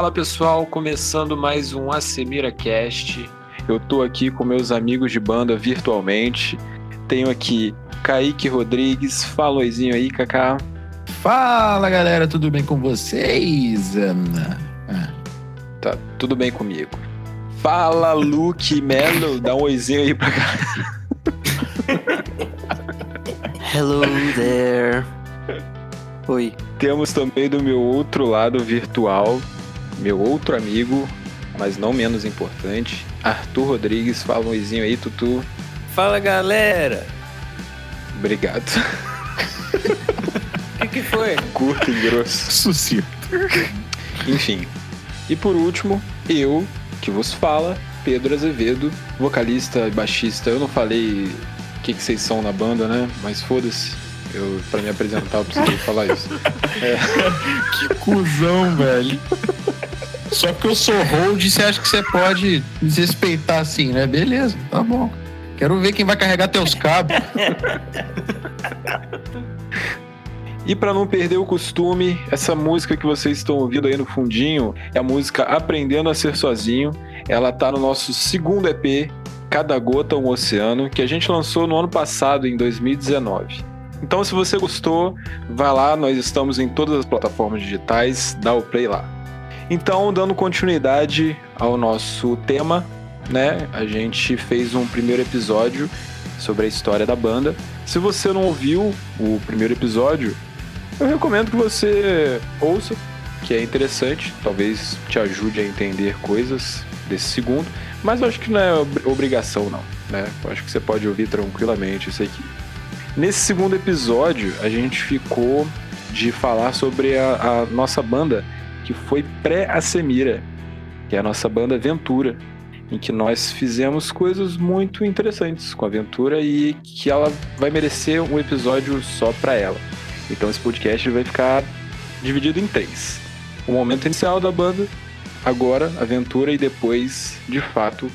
Fala pessoal, começando mais um Asemira Cast. Eu tô aqui com meus amigos de banda virtualmente. Tenho aqui Kaique Rodrigues. Fala oizinho aí, Kaká. Fala galera, tudo bem com vocês? Ana? Ah. Tá, tudo bem comigo. Fala Luke Melo, dá um oizinho aí pra cá. Hello there. Oi. Temos também do meu outro lado virtual, meu outro amigo, mas não menos importante, Arthur Rodrigues. Fala um oizinho aí, Tutu. Fala galera. Obrigado. O que, que foi? Curto e grosso. Sucinto. Enfim. E por último, eu, que vos fala, Pedro Azevedo, vocalista e baixista. Eu não falei o que, que vocês são na banda, né? Mas foda-se. Eu, pra me apresentar, eu precisei falar isso. É. Que cuzão, velho. Só porque eu sou hold, você acha que você pode desrespeitar assim, né? Beleza, tá bom. Quero ver quem vai carregar teus cabos. E para não perder o costume, essa música que vocês estão ouvindo aí no fundinho é a música Aprendendo a Ser Sozinho. Ela tá no nosso segundo EP, Cada Gota um Oceano, que a gente lançou no ano passado, em 2019. Então, se você gostou, vai lá, nós estamos em todas as plataformas digitais, dá o play lá. Então, dando continuidade ao nosso tema, né? A gente fez um primeiro episódio sobre a história da banda. Se você não ouviu o primeiro episódio, eu recomendo que você ouça, que é interessante, talvez te ajude a entender coisas desse segundo, mas eu acho que não é obrigação não, né? Eu acho que você pode ouvir tranquilamente isso aqui. Nesse segundo episódio, a gente ficou de falar sobre a, a nossa banda que foi pré-Asemira, que é a nossa banda Ventura, em que nós fizemos coisas muito interessantes com a Ventura e que ela vai merecer um episódio só para ela. Então esse podcast vai ficar dividido em três: o momento inicial da banda, agora a Ventura e depois, de fato,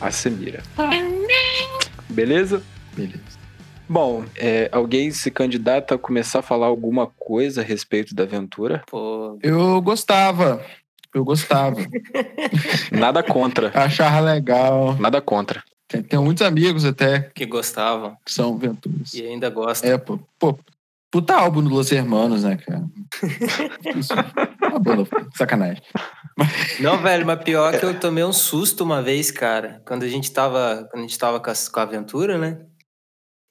a Semira. Beleza? Beleza. Bom, é, alguém se candidata a começar a falar alguma coisa a respeito da aventura? Pô, Eu gostava. Eu gostava. Nada contra. Achava legal. Nada contra. Tem, tem muitos amigos até que gostavam que são venturas. e ainda gostam. É, pô. pô puta álbum do Los Hermanos, né, cara? Isso. Uma sacanagem. Não, velho, mas pior que eu tomei um susto uma vez, cara. Quando a gente tava, quando a gente tava com a, com a aventura, né?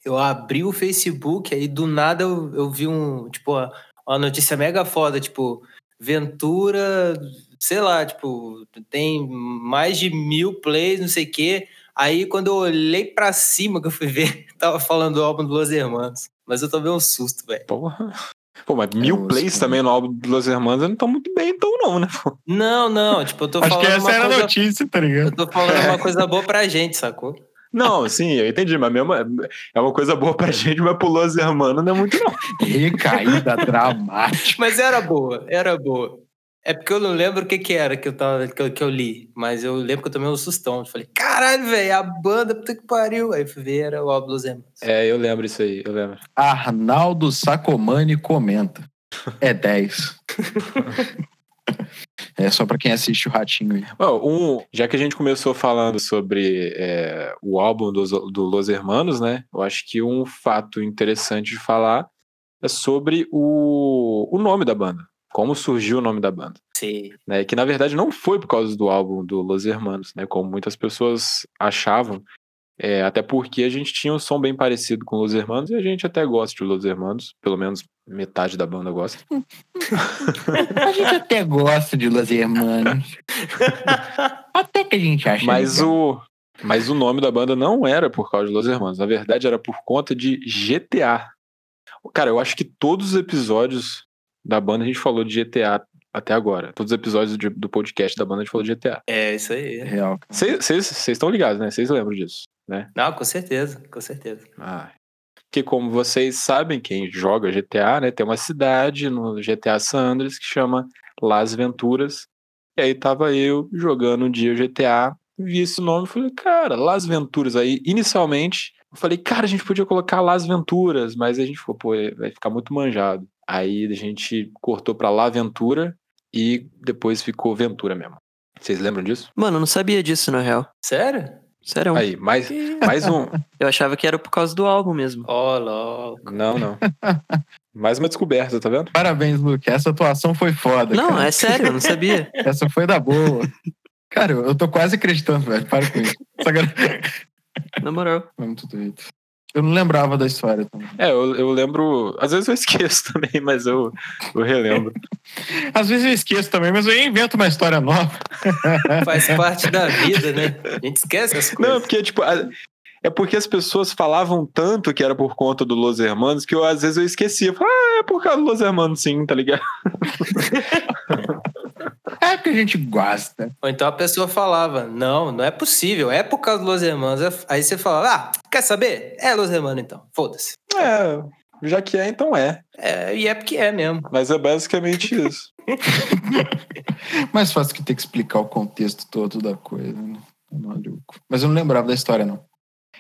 Eu abri o Facebook, aí do nada eu, eu vi um, tipo, uma, uma notícia mega foda, tipo, Ventura, sei lá, tipo, tem mais de mil plays, não sei o quê. Aí quando eu olhei pra cima que eu fui ver, tava falando do álbum do Los Hermanos. Mas eu tomei um susto, velho. Porra. Pô, mas mil Nossa, plays também no álbum do Los Hermanos não estão muito bem, então não, né? pô? Não, não, tipo, eu tô Acho falando que essa uma era coisa... a notícia, tá Eu ligado? tô falando uma coisa boa pra gente, sacou? Não, sim, eu entendi, mas mesmo é uma coisa boa pra gente, mas pro Los Hermanos não é muito não. Recaída dramática. Mas era boa, era boa. É porque eu não lembro o que que era que eu, tava, que eu, que eu li, mas eu lembro que eu tomei um sustão. Eu falei, caralho, velho, a banda, puta que pariu. Aí fui ver, era o dos Hermanos. É, eu lembro isso aí, eu lembro. Arnaldo Sacomani comenta. É 10. É só pra quem assiste o Ratinho aí. Ó, um, já que a gente começou falando sobre é, o álbum dos, do Los Hermanos, né? Eu acho que um fato interessante de falar é sobre o, o nome da banda. Como surgiu o nome da banda. Sim. Né? Que na verdade não foi por causa do álbum do Los Hermanos, né? Como muitas pessoas achavam. É, até porque a gente tinha um som bem parecido com Los Hermanos e a gente até gosta de Los Hermanos. Pelo menos metade da banda gosta. A gente até gosta de Los Hermanos. Até que a gente acha. Mas legal. o, mas o nome da banda não era por causa de Los Hermanos. Na verdade, era por conta de GTA. Cara, eu acho que todos os episódios da banda a gente falou de GTA até agora. Todos os episódios de- do podcast da banda a gente falou de GTA. É, isso aí. É real. Vocês estão ligados, né? Vocês lembram disso, né? Não, com certeza, com certeza. Ah, que como vocês sabem, quem joga GTA, né, tem uma cidade no GTA San Andreas que chama Las Venturas. E aí tava eu jogando um dia o GTA, vi esse nome e falei, cara, Las Venturas. Aí, inicialmente, eu falei, cara, a gente podia colocar Las Venturas, mas a gente falou, pô, vai ficar muito manjado. Aí a gente cortou pra La Ventura e depois ficou Ventura mesmo. Vocês lembram disso? Mano, eu não sabia disso, na real. Sério? Sério. Aí, mais, mais um. Eu achava que era por causa do álbum mesmo. Ó, louco. Não, não. Mais uma descoberta, tá vendo? Parabéns, Luke. Essa atuação foi foda. Não, cara. é sério, eu não sabia. Essa foi da boa. Cara, eu tô quase acreditando, velho. Para com isso. Na moral. Foi muito doido. Eu não lembrava da história também. É, eu, eu lembro. Às vezes eu esqueço também, mas eu, eu relembro. Às vezes eu esqueço também, mas eu invento uma história nova. Faz parte da vida, né? A gente esquece as Não, coisas. porque, tipo, a- é porque as pessoas falavam tanto que era por conta do Los Hermanos que eu, às vezes, eu esquecia. Eu falava, ah, é por causa do Los Hermanos, sim, tá ligado? Porque a gente gosta. Ou então a pessoa falava, não, não é possível, é por causa do Los Hermanos. Aí você fala, ah, quer saber? É Los Hermanos então, foda-se. É, já que é, então é. É, e é porque é mesmo. Mas é basicamente isso. Mais fácil que ter que explicar o contexto todo da coisa, né? Maluco. Mas eu não lembrava da história, não.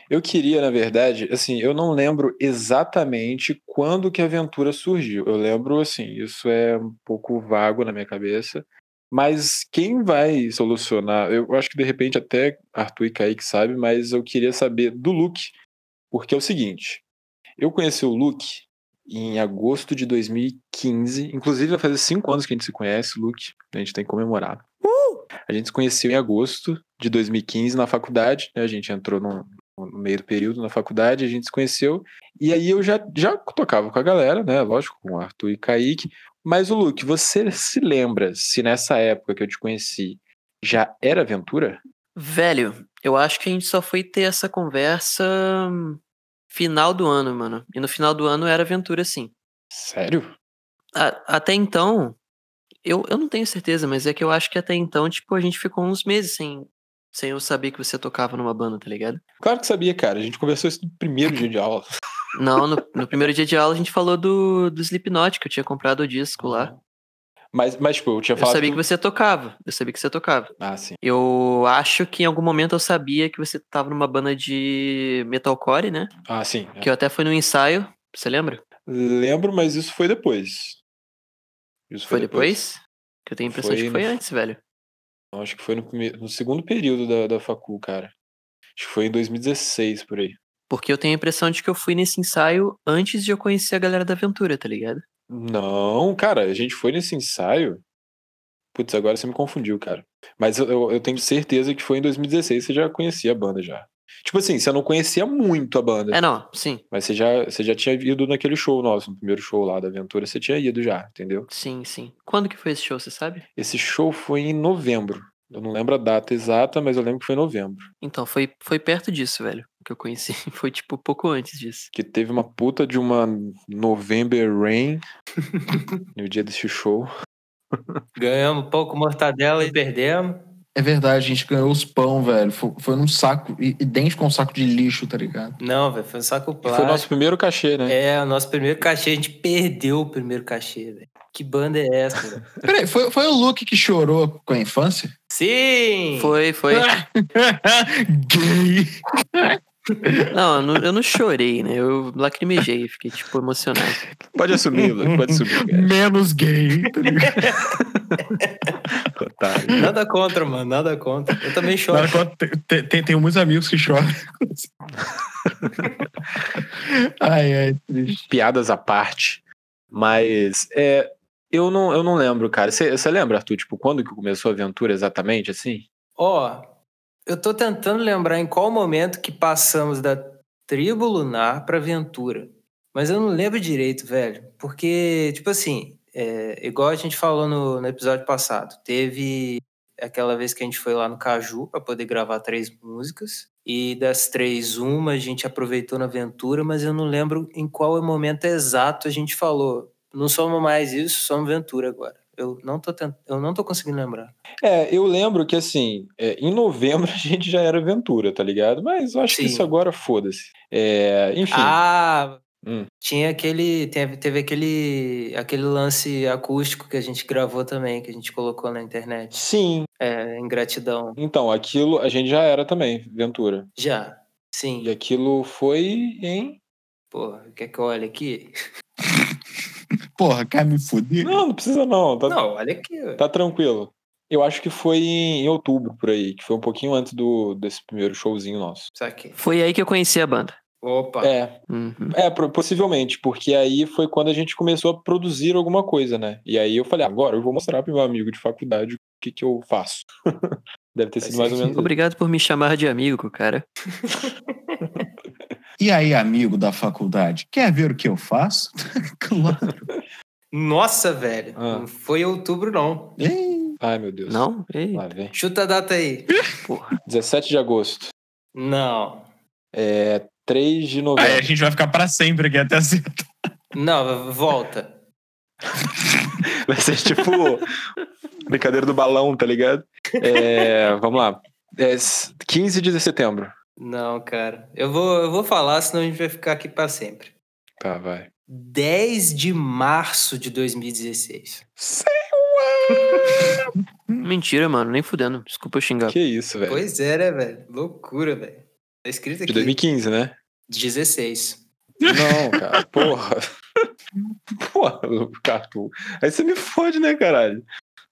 Eu queria, na verdade, assim, eu não lembro exatamente quando que a aventura surgiu. Eu lembro, assim, isso é um pouco vago na minha cabeça. Mas quem vai solucionar? Eu acho que de repente até Arthur e Kaique sabe, mas eu queria saber do Luke. Porque é o seguinte: eu conheci o Luke em agosto de 2015. Inclusive, vai fazer cinco anos que a gente se conhece, Luke. A gente tem que comemorar. A gente se conheceu em agosto de 2015 na faculdade, né? A gente entrou num, no meio do período na faculdade, a gente se conheceu. E aí eu já, já tocava com a galera, né? Lógico, com Arthur e Kaique. Mas o Luke, você se lembra se nessa época que eu te conheci já era aventura? Velho, eu acho que a gente só foi ter essa conversa final do ano, mano. E no final do ano era aventura, sim. Sério? A- até então, eu, eu não tenho certeza, mas é que eu acho que até então, tipo, a gente ficou uns meses sem, sem eu saber que você tocava numa banda, tá ligado? Claro que sabia, cara. A gente conversou isso no primeiro dia de aula. Não, no, no primeiro dia de aula a gente falou do, do Slipknot, que eu tinha comprado o disco lá. Mas, mas tipo, eu tinha Eu falado. sabia que- que você tocava. Eu sabia que você tocava. Ah, sim. Eu acho que em algum momento eu sabia que você tava numa banda de metalcore, né? Ah, sim. é. Que eu até fui no ensaio. Você lembra? Lembro, mas isso foi depois. Isso Foi depois? Que eu tenho a impressão de Foi que foi antes, velho. Acho que foi no, primeiro, no segundo período da, da facul, cara. Acho que foi em 2016, por aí. Porque eu tenho a impressão de que eu fui nesse ensaio antes de eu conhecer a galera da aventura, tá ligado? Não, cara, a gente foi nesse ensaio. Putz, agora você me confundiu, cara. Mas eu, eu, tenho certeza que foi em 2016 você já conhecia a banda já. Tipo assim, você não conhecia muito a banda. É, não, sim. Mas você já, você já tinha ido naquele show nosso, no primeiro show lá da aventura, você tinha ido já, entendeu? Sim, sim. Quando que foi esse show, você sabe? Esse show foi em novembro. Eu não lembro a data exata, mas eu lembro que foi em novembro. Então, foi, foi perto disso, velho. Que eu conheci. Foi, tipo, pouco antes disso. Que teve uma puta de uma November Rain no dia desse show. Ganhamos pouco mortadela e perdemos. É verdade, a gente ganhou os pão, velho. Foi, foi num saco, idêntico a um saco de lixo, tá ligado? Não, velho, foi um saco plástico. foi o nosso primeiro cachê, né? É, o nosso primeiro cachê, a gente perdeu o primeiro cachê, velho. Que banda é essa, velho? Peraí, foi, foi o Luke que chorou com a infância? Sim! Foi, foi. Gay! Não, eu não, eu não chorei, né? Eu lacrimejei, fiquei, tipo, emocionado. Pode assumir, pode assumir. cara. Menos gay, tá ligado? Nada contra, mano, nada contra. Eu também choro. Nada contra- tem, tem, tem muitos amigos que choram. ai, ai, triste. Piadas à parte. Mas é, eu, não, eu não lembro, cara. Você lembra, Arthur, tipo, quando que começou a aventura exatamente, assim? Ó, eu tô tentando lembrar em qual momento que passamos da tribo lunar pra aventura. Mas eu não lembro direito, velho. Porque, tipo assim, é, igual a gente falou no, no episódio passado, teve aquela vez que a gente foi lá no Caju pra poder gravar três músicas. E das três, uma a gente aproveitou na aventura, mas eu não lembro em qual momento exato a gente falou. Não somos mais isso, somos aventura agora. Eu não tô, tent... eu não tô conseguindo lembrar. É, eu lembro que assim, é, em novembro a gente já era aventura, tá ligado? Mas eu acho que Sim. isso agora foda-se. É, enfim. Ah, Hum. tinha aquele. Teve, teve aquele, aquele lance acústico que a gente gravou também, que a gente colocou na internet. Sim. É, ingratidão. Então, aquilo a gente já era também, aventura. Já. Sim. E aquilo foi em. Pô, quer que eu olhe aqui? Porra, quer me fuder? Não, não precisa não. Tá, Não, olha aqui. tá tranquilo. Eu acho que foi em, outubro, por aí, que foi um pouquinho antes do, desse primeiro showzinho nosso. Isso aqui. Foi aí que eu conheci a banda. Opa. É, Uhum. é, possivelmente, porque aí foi quando a gente começou a produzir alguma coisa, né? E aí eu falei, agora eu vou mostrar pro meu amigo de faculdade o que, que eu faço. Deve ter Faz sido mais ou menos. Obrigado por me chamar de amigo, cara. E aí, amigo da faculdade, quer ver o que eu faço? claro. Nossa, velho. Ah. Não foi em outubro, não. Ei, Ai, meu Deus. Não? Ei, Lá vem. Chuta a data aí. porra. 17 de agosto. Não. É 3 de Aí a novembro. gente vai ficar pra sempre aqui até acertar. Não, volta. Vai ser tipo brincadeira do balão, tá ligado? É, vamos lá. É s- 15 de setembro. Não, cara. Eu vou, eu vou falar, senão a gente vai ficar aqui pra sempre. Tá, vai. 10 de março de 2016. Mentira, mano. Nem fudendo. Desculpa eu xingar. Que isso, velho. Pois é, né, velho? Loucura, velho. Tá escrito De aqui. 2015, né? 16. Não, cara, porra. Porra, Catu. Aí você me fode, né, caralho?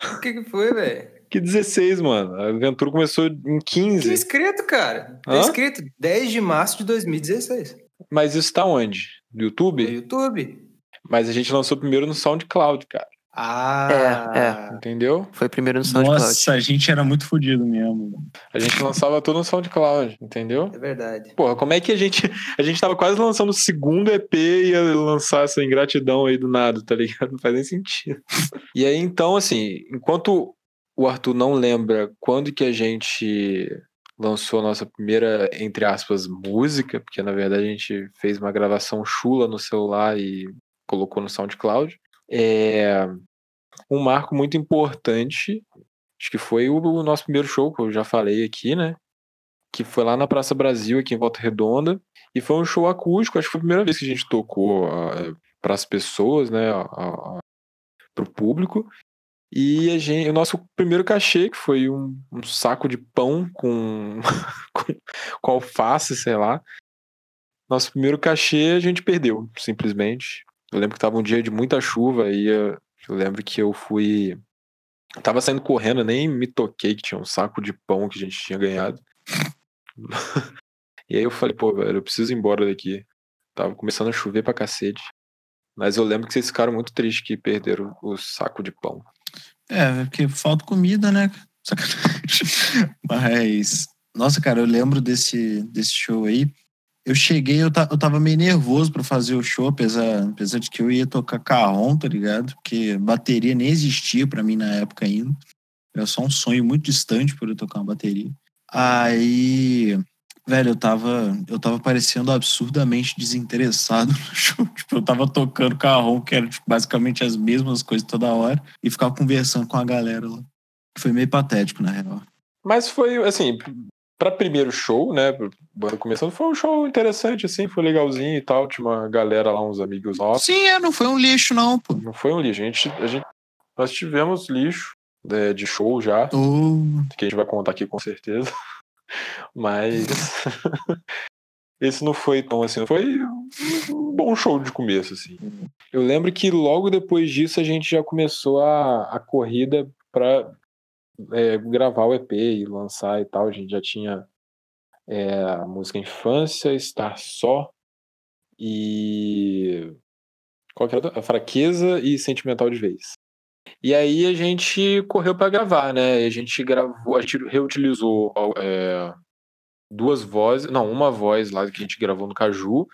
O que que foi, velho? Que 16, mano. A aventura começou em Tá 15. escrito, cara. Tá Hã? escrito 10 de março de 2016. Mas isso tá onde? No No YouTube? YouTube. Mas a gente lançou primeiro no SoundCloud, cara. Ah. Entendeu? Foi primeiro no SoundCloud. Nossa, a gente era muito fodido mesmo. A gente lançava tudo no SoundCloud, entendeu? É verdade. Porra, como é que a gente. A gente tava quase lançando o segundo EP e ia lançar essa ingratidão aí do nada, tá ligado? Não faz nem sentido. E aí, então, assim, enquanto o Arthur não lembra quando que a gente lançou a nossa primeira, entre aspas, música, porque na verdade a gente fez uma gravação chula no celular e colocou no SoundCloud. É um marco muito importante, acho que foi o, nosso primeiro show, que eu já falei aqui, né? Que foi lá na Praça Brasil, aqui em Volta Redonda. E foi um show acústico, acho que foi a primeira vez que a gente tocou para as pessoas, né? Para o público. E a gente, o nosso primeiro cachê, que foi um, um saco de pão com, com, com alface, sei lá. Nosso primeiro cachê a gente perdeu, simplesmente. Eu lembro que tava um dia de muita chuva e eu, eu lembro que eu fui. Eu tava saindo correndo, nem me toquei que tinha um saco de pão que a gente tinha ganhado. e aí eu falei, pô, velho, eu preciso ir embora daqui. Tava começando a chover pra cacete. Mas eu lembro que vocês ficaram muito tristes que perderam o saco de pão. É, porque falta comida, né? Sacanagem. Mas, nossa, cara, eu lembro desse, desse show aí. Eu cheguei, eu, ta, eu tava meio nervoso pra fazer o show, apesar, apesar de que eu ia tocar carrom, tá ligado? Porque bateria nem existia pra mim na época ainda. Era só um sonho muito distante por eu tocar uma bateria. Aí, velho, eu tava, eu tava parecendo absurdamente desinteressado no show. Tipo, eu tava tocando carrom, que era tipo, basicamente as mesmas coisas toda hora, e ficava conversando com a galera lá. Foi meio patético, na real. Mas foi, assim, pra primeiro show, né? Banda começando, foi um show interessante, assim, foi legalzinho e tal. Tinha uma galera lá, uns amigos nossos. Sim, é, não foi um lixo, não, pô. Não foi um lixo. A gente, a gente, nós tivemos lixo né, de show já, Oh, que a gente vai contar aqui com certeza. Mas esse não foi tão assim, foi um bom show de começo, assim. Eu lembro que logo depois disso a gente já começou a, a corrida para é, gravar o EP e lançar e tal. A gente já tinha é, a música Infância, Estar Só e. Qual que era? A Fraqueza e Sentimental de Vez. E aí a gente correu para gravar, né? A gente gravou, a gente reutilizou é, duas vozes, não, uma voz lá que a gente gravou no Caju,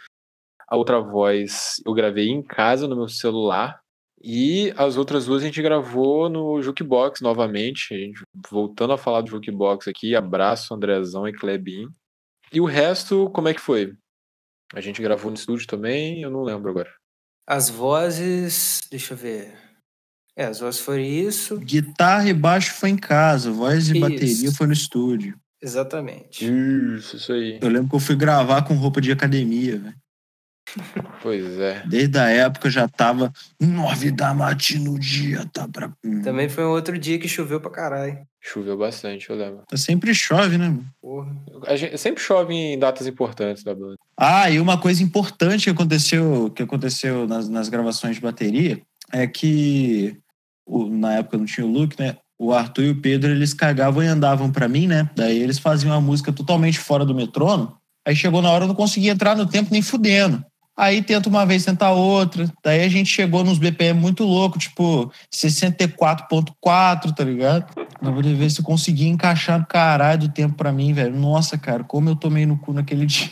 a outra voz eu gravei em casa no meu celular e as outras duas a gente gravou no Jukebox novamente, gente, voltando a falar do Jukebox aqui, abraço Andrezão e Klebin. E o resto, como é que foi? A gente gravou no estúdio também, eu não lembro agora. As vozes. Deixa eu ver. É, as vozes foram isso. guitarra e baixo foi em casa, voz e Isso. bateria foi no estúdio. Exatamente. Isso, isso aí. Eu lembro que eu fui gravar com roupa de academia, velho. Pois é. Desde a época já tava nove da matina no dia, tá pra. Também foi um outro dia que choveu pra caralho. Choveu bastante, eu lembro. Sempre chove, né? mano? Porra. A gente sempre chove em datas importantes da banda. Ah, e uma coisa importante que aconteceu, que aconteceu nas, nas gravações de bateria é que o- na época não tinha o Luke, né? O Arthur e o Pedro, eles cagavam e andavam pra mim, né? Daí eles faziam a música totalmente fora do metrônomo. Aí chegou na hora, eu não conseguia entrar no tempo nem fudendo. Aí tenta uma vez, tenta outra. Daí a gente chegou nos BPM muito louco, tipo 64.4, tá ligado? Pra poder ver se eu conseguia encaixar no caralho do tempo pra mim, velho. Nossa, cara, como eu tomei no cu naquele dia.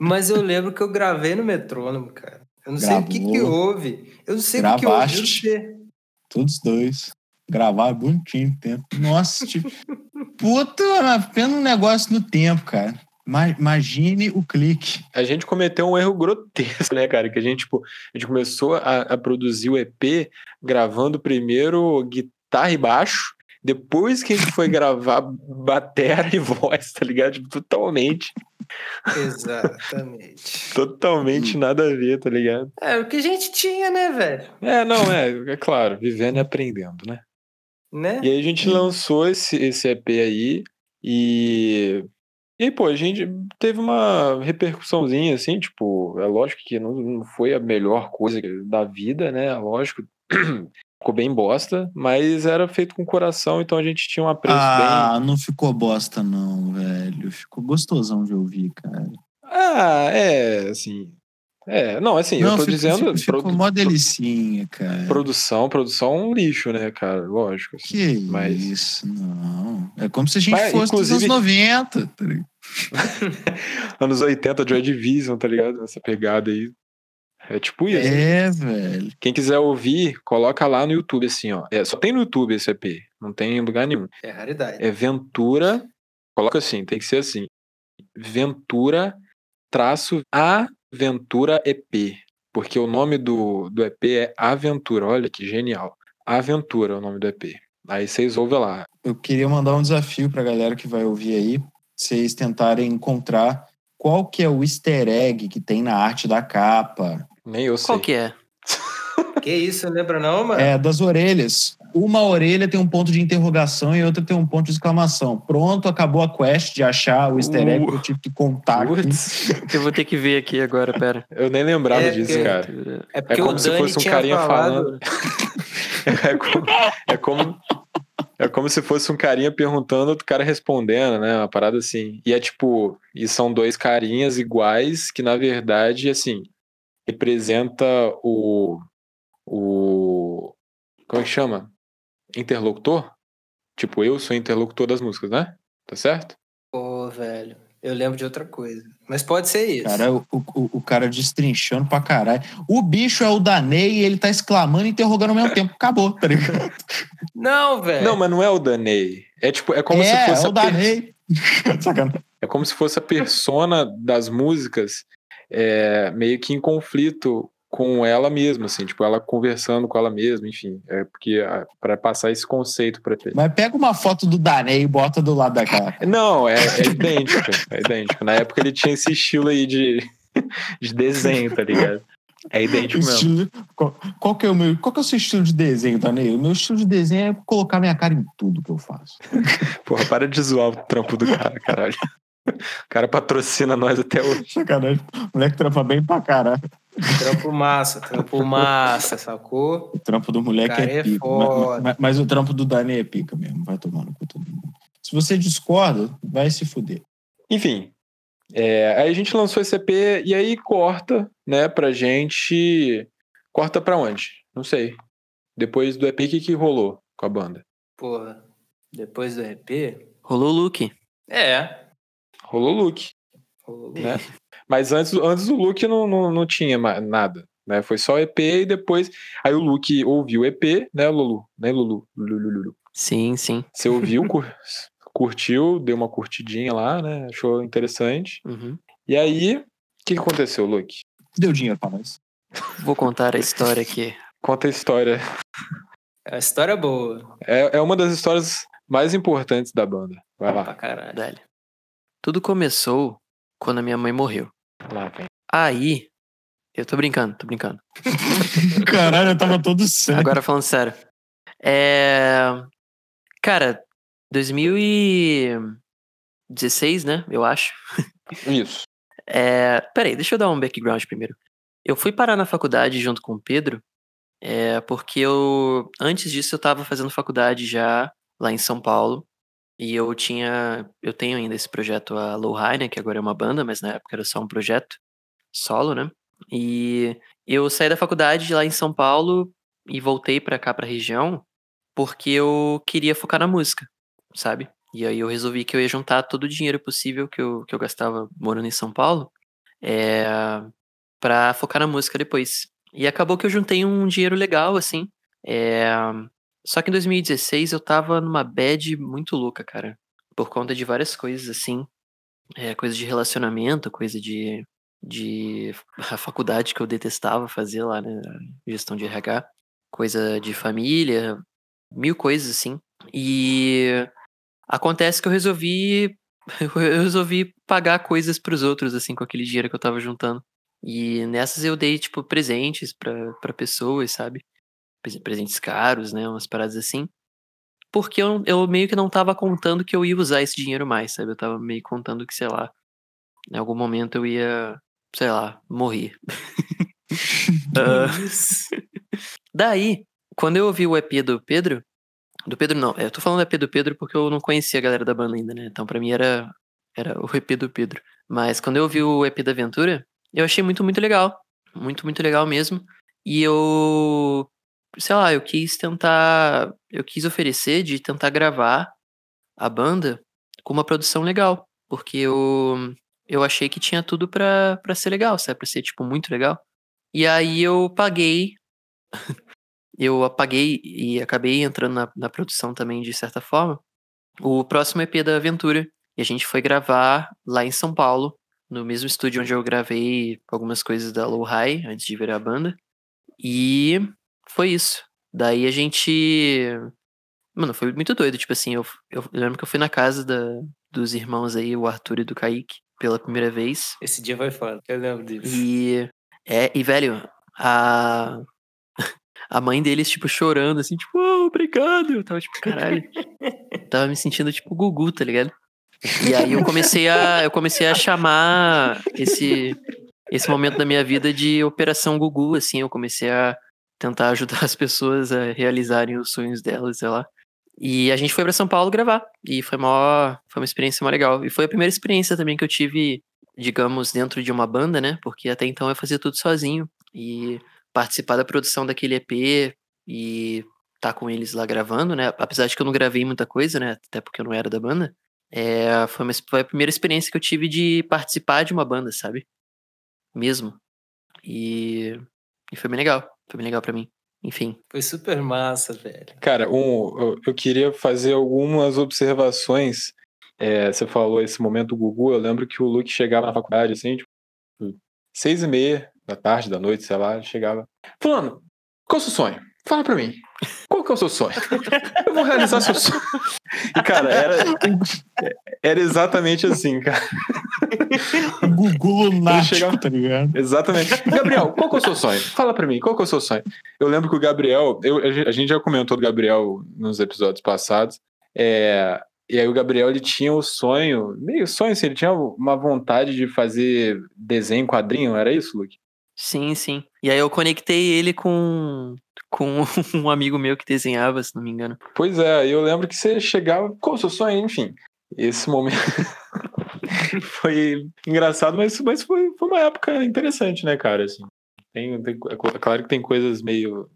Mas eu lembro que eu gravei no metrônomo, cara. Eu não sei o que, que Gravou. houve. Eu não sei o que, que houve. Todos dois. Gravar bonitinho no tempo. Nossa, tipo. Puta, apenas um negócio no tempo, cara. Ma- Imagine o clique. A gente cometeu um erro grotesco, né, cara? Que a gente, tipo, a gente começou a, a produzir o EP gravando primeiro guitarra e baixo, depois que a gente foi gravar batera e voz, tá ligado? Tipo, totalmente, Exatamente. totalmente nada a ver, tá ligado? É o que a gente tinha, né, velho? É, não, é, é claro, vivendo e aprendendo, né? Né? E aí a gente lançou esse, esse EP aí e. E aí, pô, a gente teve uma repercussãozinha, assim, tipo, é lógico que não, não foi a melhor coisa da vida, né? Lógico, ficou bem bosta, mas era feito com coração, então a gente tinha um apreço Ah, não ficou bosta, não, velho. Ficou gostosão de ouvir, cara. bem. Ah, é, assim. É, não, assim, eu não, tô fico- dizendo. Ficou, ficou produ- mó delicinha, cara. Produção, produção é um lixo, né, cara? Lógico. assim. Que mas- isso, não. É como se a gente Mas, fosse dos anos inclusive- 90. tá ligado? Anos 80, Joy Division, tá ligado? Essa pegada aí. É tipo isso. É, velho. Quem quiser ouvir, coloca lá no YouTube, assim, ó. É, só tem no YouTube esse EP, não tem em lugar nenhum. É raridade. É Ventura, coloca assim, tem que ser assim. Ventura traço Aventura EP. Porque o nome do, do EP é Aventura. Olha que genial. Aventura é o nome do EP. Aí vocês ouvem lá. Eu queria mandar um desafio pra galera que vai ouvir aí. Vocês tentarem encontrar qual que é o easter egg que tem na arte da capa. Nem eu sei. Qual que é? Que isso, lembra não, mano? É, das orelhas. Uma orelha tem um ponto de interrogação e outra tem um ponto de exclamação. Pronto, acabou a quest de achar o easter egg Uh. que eu tive que contar. Eu vou ter que ver aqui agora, pera. eu nem lembrava É, disso, porque- cara. É porque É como o se fosse um tinha carinha falado. É como, é como, é como se fosse um carinha perguntando, outro cara respondendo, né? Uma parada assim. E é tipo, e são dois carinhas iguais que, na verdade, assim, representa o. o como é que chama? Interlocutor? Tipo, eu sou interlocutor das músicas, né? Tá certo? Pô, velho. Eu lembro de outra coisa. Mas pode ser isso. Cara, o, o, o cara destrinchando pra caralho. O bicho é o Danei e ele tá exclamando e interrogando ao mesmo tempo. Acabou, tá ligado? Não, velho. Não, mas não é o Danei. É tipo, é como é, se fosse é o per- Danei. Sacanagem. É como se fosse a persona das músicas é, meio que em conflito com ela mesma, assim, tipo, ela conversando com ela mesma, enfim, é porque para passar esse conceito para ter. Mas pega uma foto do Danei e bota do lado da cara. Não, é, é idêntico, é idêntico. Na época ele tinha esse estilo aí de, de desenho, tá ligado? É idêntico mesmo. Estilo- qual, qual que é o meu, qual que é o seu estilo de desenho, Danei? O meu estilo de desenho é colocar minha cara em tudo que eu faço. Porra, para de zoar o trampo do cara, caralho. O cara patrocina nós até hoje. Sacanagem. O moleque trampa bem pra caralho. Trampo massa, trampo massa, sacou? O trampo do moleque Cara, é é pica. Mas, mas- mas o trampo do Danei é pica mesmo. Vai tomar no cu todo mundo. Se você discorda, vai se fuder. Enfim, é, aí a gente lançou esse EP e aí corta, né, pra gente. Corta pra onde? Não sei. Depois do EP, o que, que rolou com a banda? Porra. Depois do EP? Rolou o look. É. Rolou o look, rolou. né? Mas antes, antes o look não, não, não tinha nada, né? Foi só EP e depois. Aí o Luke ouviu o EP, né, Lulu? Né, Lulu? Lulu, Lulu. Sim, sim. Você ouviu, cur- curtiu, deu uma curtidinha lá, né? Achou interessante. Uhum. E aí, o que, aconteceu, Luke? Deu dinheiro pra nós. Vou contar a história aqui. Conta a história. É uma história boa. É, é uma das histórias mais importantes da banda. Vai Pra lá. caralho. Dali. Tudo começou quando a minha mãe morreu. lá vem. Aí, eu tô brincando, tô brincando. Caralho, eu tava todo sério. Agora falando sério. É. Cara, 2016, né? Eu acho. Isso. É. Peraí, deixa eu dar um background primeiro. Eu fui parar na faculdade junto com o Pedro É porque eu. Antes disso, eu tava fazendo faculdade já lá em São Paulo. E eu tinha. Eu tenho ainda esse projeto, a Low High, né? Que agora é uma banda, mas na época era só um projeto solo, né? E eu saí da faculdade lá em São Paulo e voltei pra cá, pra região, porque eu queria focar na música, sabe? E aí eu resolvi que eu ia juntar todo o dinheiro possível que eu, que eu gastava morando em São Paulo é, pra focar na música depois. E acabou que eu juntei um dinheiro legal, assim. É, só que em 2016 eu tava numa bad muito louca, cara. Por conta de várias coisas, assim. É, coisa de relacionamento, coisa de, de a faculdade que eu detestava fazer lá, né? Gestão de RH. Coisa de família, mil coisas, assim. E acontece que eu resolvi. Eu resolvi pagar coisas pros outros, assim, com aquele dinheiro que eu tava juntando. E nessas eu dei, tipo, presentes para pessoas, sabe? Presentes caros, né? Umas paradas assim. Porque eu, eu meio que não tava contando que eu ia usar esse dinheiro mais, sabe? Eu tava meio contando que, sei lá, em algum momento eu ia, sei lá, morrer. uh, daí, quando eu ouvi o EP do Pedro, do Pedro não, eu tô falando do EP do Pedro porque eu não conhecia a galera da banda ainda, né? Então pra mim era, era o EP do Pedro. Mas quando eu ouvi o EP da Aventura, eu achei muito, muito legal. Muito, muito legal mesmo. E eu, sei lá, eu quis tentar, eu quis oferecer de tentar gravar a banda com uma produção legal, porque eu eu achei que tinha tudo pra ser legal, sabe? Pra ser, tipo, muito legal. E aí eu paguei. eu apaguei e acabei entrando na, na produção também, de certa forma. O próximo EP da Aventura. E a gente foi gravar lá em São Paulo, no mesmo estúdio onde eu gravei algumas coisas da Low High antes de virar a banda. E foi isso. Daí a gente. Mano, foi muito doido. Tipo assim, eu, eu lembro que eu fui na casa da, dos irmãos aí, o Arthur e do Kaique, pela primeira vez. Esse dia foi foda, eu lembro disso. E. É, e velho, a. A mãe deles, tipo, chorando, assim, tipo, oh, obrigado. Eu tava, tipo, caralho. tava me sentindo, tipo, Gugu, tá ligado? E aí eu comecei a, eu comecei a chamar esse, esse momento da minha vida de Operação Gugu, assim, eu comecei a tentar ajudar as pessoas a realizarem os sonhos delas, sei lá. E a gente foi para São Paulo gravar, e foi uma, foi uma experiência mó legal. E foi a primeira experiência também que eu tive, digamos, dentro de uma banda, né? Porque até então eu fazia tudo sozinho. E participar da produção daquele EP e tá com eles lá gravando, né? Apesar de que eu não gravei muita coisa, né? Até porque eu não era da banda. É, foi, uma, foi a primeira experiência que eu tive de participar de uma banda, sabe? Mesmo. E, e foi bem legal. Foi bem legal para mim. Enfim. Foi super massa, velho. Cara, um, eu, eu queria fazer algumas observações. É, você falou esse momento do Gugu. Eu lembro que o Luke chegava na faculdade, assim, tipo, seis e meia da tarde, da noite, sei lá, chegava. Fulano, qual é o seu sonho? Fala pra mim. Qual que é o seu sonho? Eu vou realizar seu sonho. E, cara, era, era exatamente assim, cara. Gugu lunático, chegava... tá ligado? Exatamente. Gabriel, qual que é o seu sonho? Fala pra mim, qual que é o seu sonho? Eu lembro que o Gabriel, eu, a gente já comentou do Gabriel nos episódios passados, é, e aí o Gabriel, ele tinha o sonho, meio sonho assim, ele tinha uma vontade de fazer desenho, quadrinho, era isso, Luke? Sim, sim. E aí eu conectei ele com, com um amigo meu que desenhava, se não me engano. Pois é, eu lembro que você chegava com o seu sonho, enfim. Esse momento foi engraçado, mas, mas foi, foi uma época interessante, né, cara? Assim, tem, tem, é claro que tem coisas meio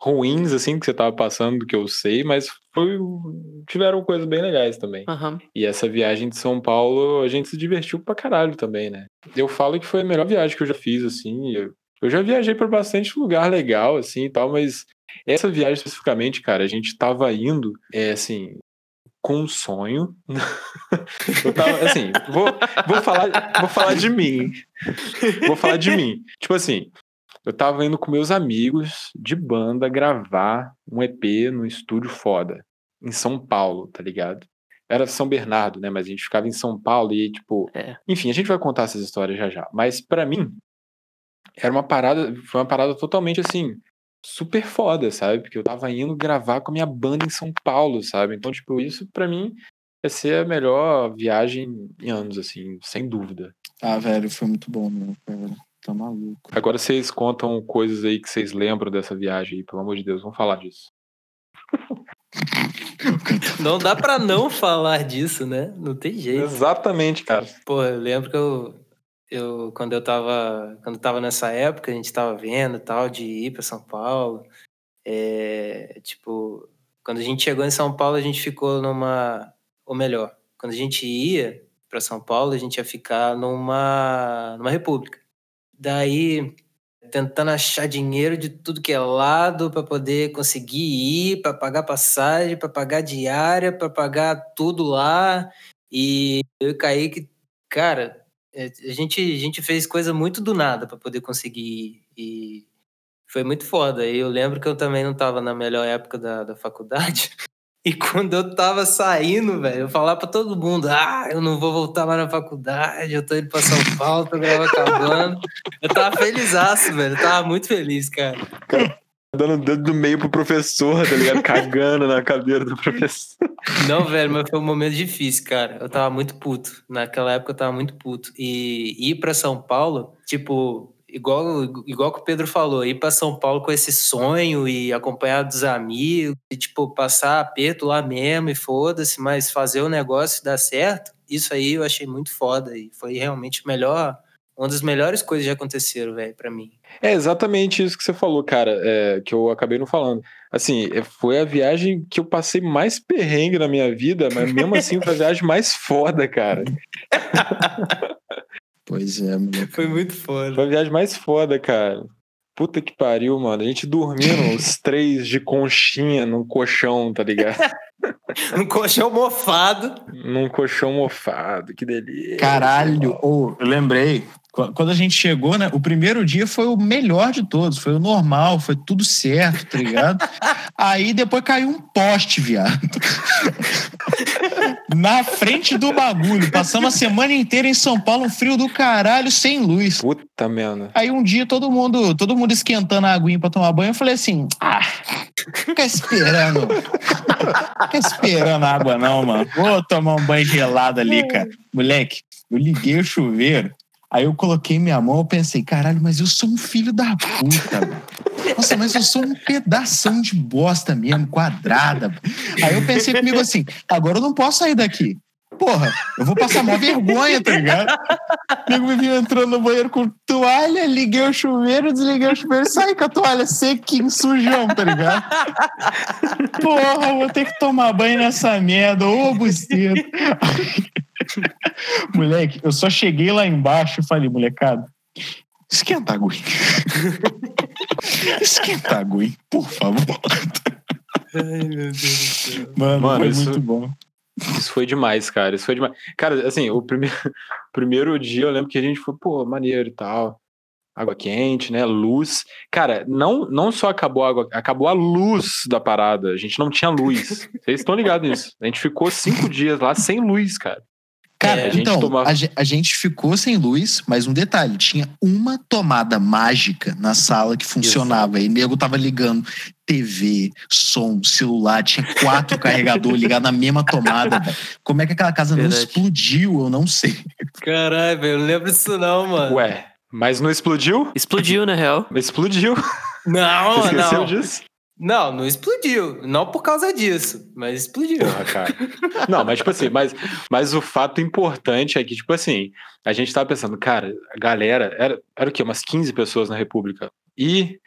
ruins, assim, que você tava passando, que eu sei, mas foi, tiveram coisas bem legais também. Uhum. E essa viagem de São Paulo, a gente se divertiu pra caralho também, né? Eu falo que foi a melhor viagem que eu já fiz, assim. Eu, eu já viajei por bastante lugar legal, assim e tal, mas essa viagem especificamente, cara, a gente tava indo, é assim, com um sonho. eu tava, assim, vou, vou, falar, vou falar de mim. Vou falar de mim. Tipo assim, eu tava indo com meus amigos de banda gravar um EP no estúdio foda, em São Paulo, tá ligado? Era São Bernardo, né? Mas a gente ficava em São Paulo e, tipo. É. Enfim, a gente vai contar essas histórias já já. Mas para mim, era uma parada. Foi uma parada totalmente assim. Super foda, sabe? Porque eu tava indo gravar com a minha banda em São Paulo, sabe? Então, tipo, isso para mim ia ser a melhor viagem em anos, assim, sem dúvida. Ah, velho, foi muito bom, meu. Tá maluco. Agora vocês contam coisas aí que vocês lembram dessa viagem aí, pelo amor de Deus, vamos falar disso. Não dá pra não falar disso, né? Não tem jeito. Exatamente, cara. Pô, eu lembro que eu, eu quando eu tava, quando eu tava nessa época, a gente tava vendo tal de ir para São Paulo. É, tipo, quando a gente chegou em São Paulo, a gente ficou numa, ou melhor, quando a gente ia para São Paulo, a gente ia ficar numa numa república. Daí tentando achar dinheiro de tudo que é lado para poder conseguir ir, para pagar passagem, para pagar diária, para pagar tudo lá. E eu caí que, cara, a gente, a gente fez coisa muito do nada para poder conseguir ir. E foi muito foda. E eu lembro que eu também não estava na melhor época da, da faculdade. E quando eu tava saindo, velho, eu falava pra todo mundo: ah, eu não vou voltar mais na faculdade, eu tô indo pra São Paulo, tô gravando acabando. Eu tava felizaço, velho, eu tava muito feliz, cara. Dando dedo do meio pro professor, tá ligado? Cagando na cadeira do professor. Não, velho, mas foi um momento difícil, cara. Eu tava muito puto. Naquela época eu tava muito puto. E ir pra São Paulo, tipo, igual, igual que o Pedro falou, ir para São Paulo com esse sonho e acompanhar dos amigos, e tipo, passar aperto lá mesmo e foda-se, mas fazer o negócio dar certo, isso aí eu achei muito foda e foi realmente melhor, uma das melhores coisas que já aconteceram, velho, para mim. É exatamente isso que você falou, cara, é, que eu acabei não falando. Assim, é, foi a viagem que eu passei mais perrengue na minha vida, mas mesmo assim foi a viagem mais foda, cara. Pois é, moleque. Foi muito foda. Foi a viagem mais foda, cara. Puta que pariu, mano. A gente dormindo os três de conchinha num colchão, tá ligado? um colchão mofado. Num colchão mofado, que delícia. Caralho, oh, eu lembrei. Quando a gente chegou, né? O primeiro dia foi o melhor de todos, foi o normal, foi tudo certo, tá ligado? Aí depois caiu um poste, viado. Na frente do bagulho. Passamos a semana inteira em São Paulo, um frio do caralho, sem luz. Puta merda. Aí um dia todo mundo, todo mundo esquentando a aguinha pra tomar banho, eu falei assim: ah, fica esperando. Fica esperando água, não, mano. Vou tomar um banho gelado ali, cara. Moleque, eu liguei o chuveiro. Aí eu coloquei minha mão, eu pensei, caralho, mas eu sou um filho da puta. Nossa, mas eu sou um pedação de bosta mesmo, quadrada. Aí eu pensei comigo assim, agora eu não posso sair daqui. Porra, eu vou passar uma vergonha, tá ligado? Nego me viu entrando no banheiro com toalha, liguei o chuveiro, desliguei o chuveiro, saí com a toalha sequinho, sujão, tá ligado? Porra, vou ter que tomar banho nessa merda, ô buceta. Moleque, eu só cheguei lá embaixo e falei, molecada, esquenta a aguinha. esquenta a aguinha, por favor. Ai, meu Deus do céu. Mano, Mano, foi isso- muito bom. Isso foi demais, cara. Isso foi demais. Cara, assim, o primeiro, primeiro dia eu lembro que a gente foi, pô, maneiro e tal. Água quente, né? Luz. Cara, não, não só acabou a água, acabou a luz da parada. A gente não tinha luz. Vocês estão ligados nisso? A gente ficou cinco dias lá sem luz, cara. Cara, É, a gente então, tomava- a, a gente ficou sem luz, mas um detalhe, tinha uma tomada mágica na sala que funcionava. E nego tava ligando TV, som, celular, tinha quatro carregadores ligados na mesma tomada. Como é que aquela casa não Verdade. explodiu, eu não sei. Caralho, velho, eu não lembro disso não, mano. Ué, mas não explodiu? Explodiu, na real. Explodiu. Não, Você esqueceu não. disso? Não, não explodiu. Não por causa disso, mas explodiu. Porra, cara. Não, mas tipo assim, mas, mas o fato importante é que, tipo assim, a gente tava pensando, cara, a galera, era, era o quê? Umas 15 pessoas na República. E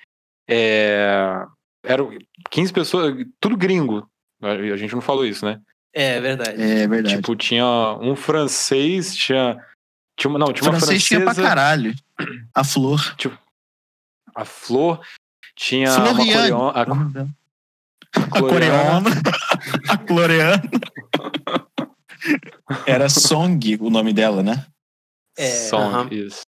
é, eram 15 pessoas, tudo gringo. A gente não falou isso, né? É, verdade. É verdade. Tipo, tinha um francês, tinha. tinha uma, não, tinha uma francês tinha francesa, pra caralho. A Flor. a Flor, tinha uma Floriane. coreana. A, A coreana. A coreana. Era Song o nome dela, né? É, Song, aham. isso.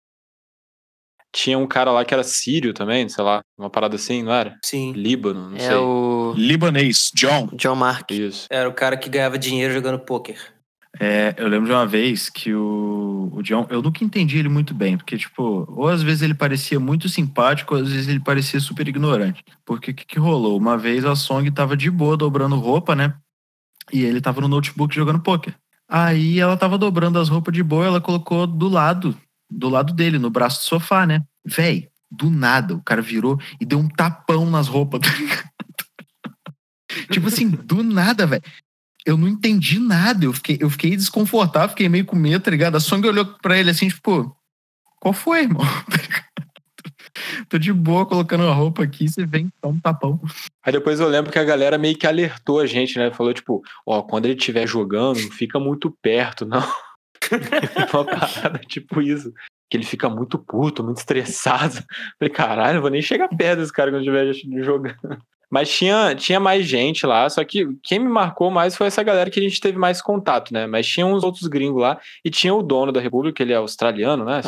Tinha um cara lá que era sírio também, sei lá, uma parada assim, não era? sim. Líbano, não É sei. o Libanês, John. John Mark. Isso. Era o cara que ganhava dinheiro jogando pôquer. É, eu lembro de uma vez que o, o John, eu nunca entendi ele muito bem, porque, tipo, ou às vezes ele parecia muito simpático, ou às vezes ele parecia super ignorante. Porque o que, que rolou? Uma vez a Song tava de boa dobrando roupa, né? E ele tava no notebook jogando poker. Aí ela tava dobrando as roupas de boa, ela colocou do lado, do lado dele, no braço do sofá, né? Véi, do nada, o cara virou e deu um tapão nas roupas. tipo assim, do nada, velho. Eu não entendi nada. Eu fiquei, eu fiquei desconfortável, fiquei meio com medo, tá ligado? A Song olhou pra ele assim, tipo, qual foi, irmão? Tá? Tô de boa colocando a roupa aqui, você vem dar um tapão. Aí depois eu lembro que a galera meio que alertou a gente, né? Falou, tipo, ó, quando ele estiver jogando, fica muito perto, não. Uma parada tipo isso. Que ele fica muito puto, muito estressado. Falei, caralho, não vou nem chegar perto desse cara quando estiver jogando. Mas tinha, tinha mais gente lá, só que quem me marcou mais foi essa galera que a gente teve mais contato, né? Mas tinha uns outros gringos lá, e tinha o dono da República, ele é australiano, né?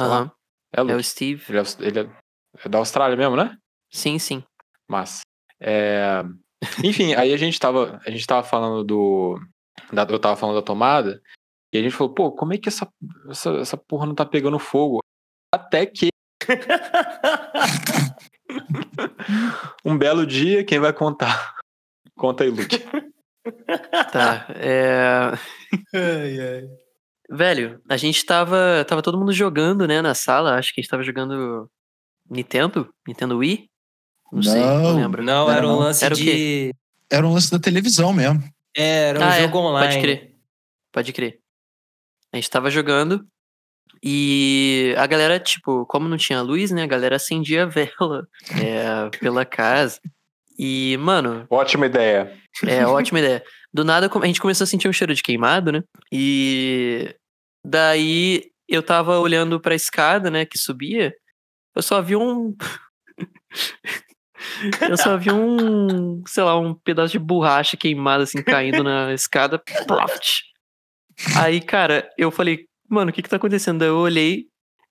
É, É o Steve. Ele, é, ele é- é da Austrália mesmo, né? Sim, sim. Mas. é, Enfim, aí a gente tava. A gente tava falando do. da- Eu tava falando da tomada. E a gente falou, pô, como é que essa, essa, essa porra não tá pegando fogo? Até que. um belo dia, quem vai contar? Conta aí, Luke. Tá. É... Ai, ai. Velho, a gente tava. Tava todo mundo jogando, né, na sala. Acho que a gente tava jogando Nintendo? Nintendo Wii? Não, sei, não Não. lembro. Não, era um Não. lance Era o de. Era um lance da televisão mesmo. É, era um Ah, é, jogo online. Pode crer. Pode crer. A gente tava jogando e a galera, tipo, como não tinha luz, né? A galera acendia a vela é, pela casa. E, mano, Ótima ideia. é ótima ideia. Do nada a gente começou a sentir um cheiro de queimado, né? E daí eu tava olhando pra escada, né, que subia. Eu só vi um. eu só vi um, sei lá, um pedaço de borracha queimado assim caindo na escada. Aí, cara, eu falei, mano, o que que tá acontecendo? Daí eu olhei.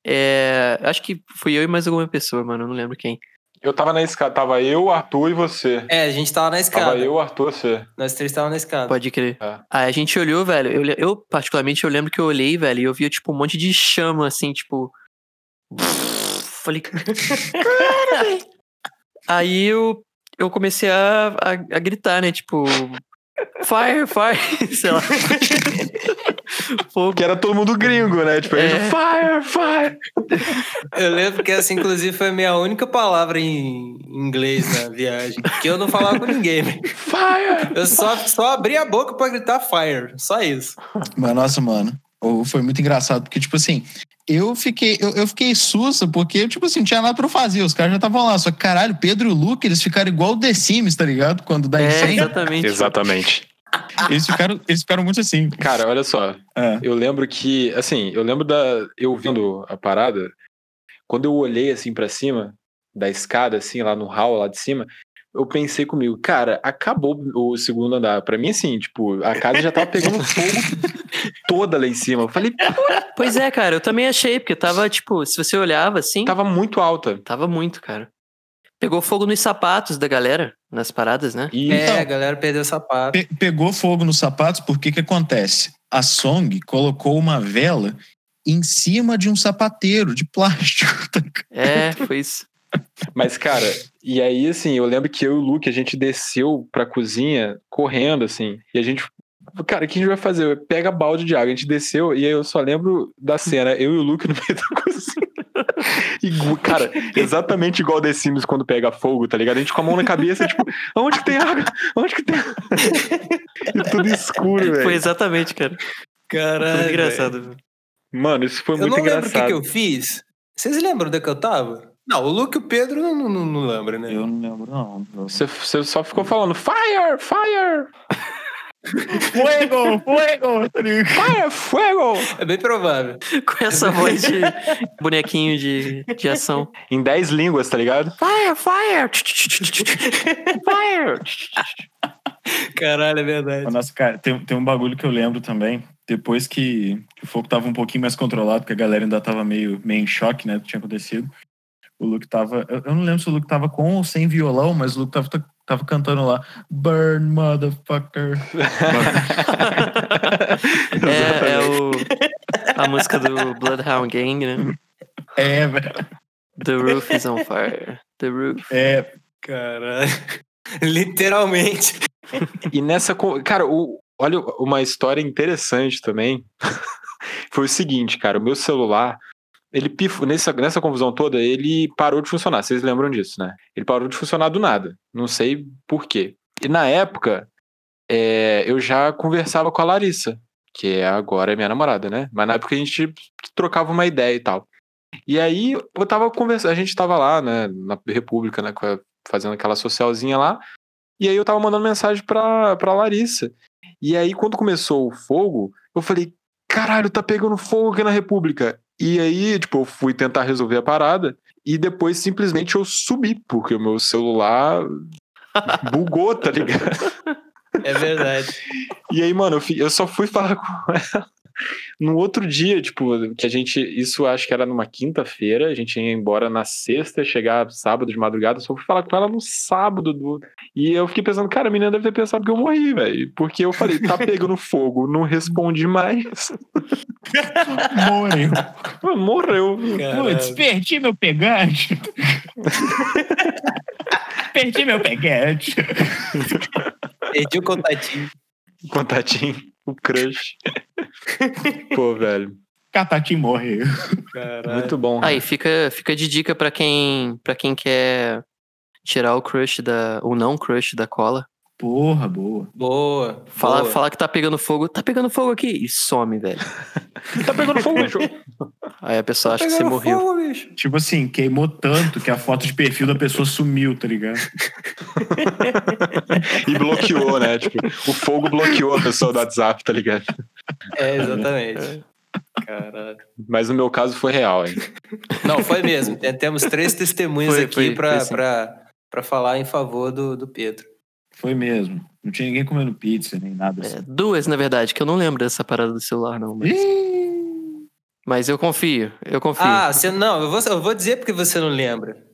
é, acho que fui eu e mais alguma pessoa, mano, eu não lembro quem. Eu tava na escada, tava eu, Arthur e você. É, a gente tava na escada. Tava eu, Arthur, você. Nós três estávamos na escada. Pode crer. É. Aí a gente olhou, velho. Eu, eu, particularmente, eu lembro que eu olhei, velho, e eu via, tipo, um monte de chama, assim, tipo. Falei. Cara, velho. Aí eu, eu comecei a, a, a gritar, né? Tipo. Fire, fire, sei lá. Fogo. Que era todo mundo gringo, né? Tipo, a gente, É. fire, fire. Eu lembro que essa, inclusive, foi a minha única palavra em inglês na viagem. Que eu não falava com ninguém. velho. Fire! Eu só, só abri a boca pra gritar fire. Só isso. Mas, nossa, mano, foi muito engraçado, porque, tipo assim, eu fiquei, eu, eu fiquei sussa, porque, tipo assim, não tinha nada pra eu fazer. Os caras já estavam lá. Só que, caralho, Pedro e o Luke, eles ficaram igual o The Sims, tá ligado? Quando dá É, incêndio. exatamente. Exatamente. Eles ficaram, eles ficaram muito assim. Cara, olha só. É. Eu lembro que, assim, eu lembro da. Eu vendo a parada, quando eu olhei assim pra cima, da escada, assim, lá no hall, lá de cima, eu pensei comigo, cara, acabou o segundo andar. Pra mim, assim, tipo, a casa já tava pegando fogo toda lá em cima. Eu falei, Pois é, cara, eu também achei, porque tava, tipo, se você olhava assim, tava muito alta. tava muito, cara. Pegou fogo nos sapatos da galera, nas paradas, né? E É, Então- a galera perdeu o sapato. Pe- pegou fogo nos sapatos, porque que acontece? A Song colocou uma vela em cima de um sapateiro de plástico. É, foi isso. Mas, cara, e aí, assim, eu lembro que eu e o Luke, a gente desceu pra cozinha correndo, assim, e a gente. Cara, o que a gente vai fazer? Pega balde de água. A gente desceu e aí eu só lembro da cena, eu e o Luke no meio da cozinha. Igu- cara, exatamente igual The Sims quando pega fogo, tá ligado? A gente com a mão na cabeça, tipo, onde que tem água? Onde que tem água? E tudo escuro, Foi velho. exatamente, cara. Foi Caralho. muito engraçado. velho. Mano, isso foi Eu muito não lembro o que, engraçado. que eu fiz. Vocês lembram onde é que eu tava? Não, o Luke e o Pedro não, não, não, lembram, né? Eu não lembro, não. Você, você só ficou falando, fire, fire, Fuego! Fuego! tá ligado? fire, fuego! É bem provável. Com essa voz de bonequinho de, de ação. Em 10 línguas, tá ligado? Fire, fire! Fire! Caralho, é verdade. Nossa, cara, tem, tem um bagulho que eu lembro também. Depois que, que o fogo tava um pouquinho mais controlado, porque a galera ainda tava meio, meio em choque, né, do que tinha acontecido. O Luke tava. Eu, não lembro se o Luke tava com ou sem violão, mas o Luke tava, tava cantando lá. Burn, motherfucker. É, é o, a música do Bloodhound Gang, né? É, velho. The roof is on fire. The roof. É, Caralho. Literalmente. E nessa. Cara, o- olha uma história interessante também. Foi o seguinte, cara, o meu celular. Ele pifou, nessa, nessa confusão toda, ele parou de funcionar. Vocês lembram disso, né? Ele parou de funcionar do nada. Não sei por quê. E na época, é, eu já conversava com a Larissa, que é agora é minha namorada, né? Mas na época a gente trocava uma ideia e tal. E aí eu tava conversando, a gente tava lá, né, na República, né, fazendo aquela socialzinha lá. E aí eu tava mandando mensagem pra, pra Larissa. E aí quando começou o fogo, eu falei, caralho, tá pegando fogo aqui na República. E aí, tipo, eu fui tentar resolver a parada e depois simplesmente eu subi, porque o meu celular bugou, tá ligado? É verdade. E aí, mano, eu, só fui falar com ela no outro dia, tipo, que a gente. Isso acho que era numa quinta-feira, a gente ia embora na sexta, chegar sábado de madrugada, só fui falar com ela no sábado. Do... E eu fiquei pensando, cara, a menina deve ter pensado que eu morri, velho. Porque eu falei, tá pegando fogo, não respondi mais. Morreu. Morreu. Putz, perdi meu pegante. perdi meu pegante. Perdi o contatinho. Contatinho, o crush. Pô, velho. Catatim morreu. Caralho. Muito bom. Aí fica, fica de dica pra quem, pra quem quer tirar o crush da. o não crush da cola. Porra, boa. Boa. Fala, boa. falar que tá pegando fogo. Tá pegando fogo aqui. E some, velho. Tá pegando fogo, bicho. Aí a pessoa acha que você Pegando morreu. fogo, bicho. Tipo assim, queimou tanto que a foto de perfil da pessoa sumiu, tá ligado? E bloqueou, né? Tipo, o fogo bloqueou a pessoa do WhatsApp, tá ligado? É, exatamente. Caralho. Mas no meu caso foi real, hein? Não, foi mesmo. Tem- Temos três testemunhas Foi, aqui foi, pra, foi sim. pra, pra falar em favor do, do Pedro. Foi mesmo. Não tinha ninguém comendo pizza nem nada assim. É, duas, na verdade, que eu não lembro dessa parada do celular, não. Mas, mas eu confio, eu confio. Ah, você não, eu vou, eu vou dizer porque você não lembra.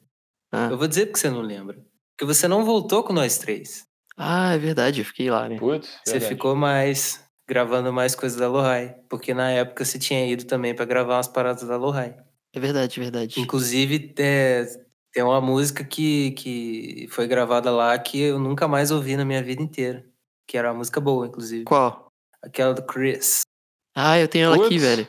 Ah. Eu vou dizer porque você não lembra. Porque você não voltou com nós três. Ah, é verdade, eu fiquei lá, né? Putz. Você verdade. ficou mais gravando mais coisas da Lohai. Porque na época você tinha ido também pra gravar umas paradas da Lohai. É verdade, é verdade. Inclusive, é, tem uma música que, que foi gravada lá que eu nunca mais ouvi na minha vida inteira. Que era uma música boa, inclusive. Qual? Aquela do Chris. Ah, eu tenho ela aqui, velho.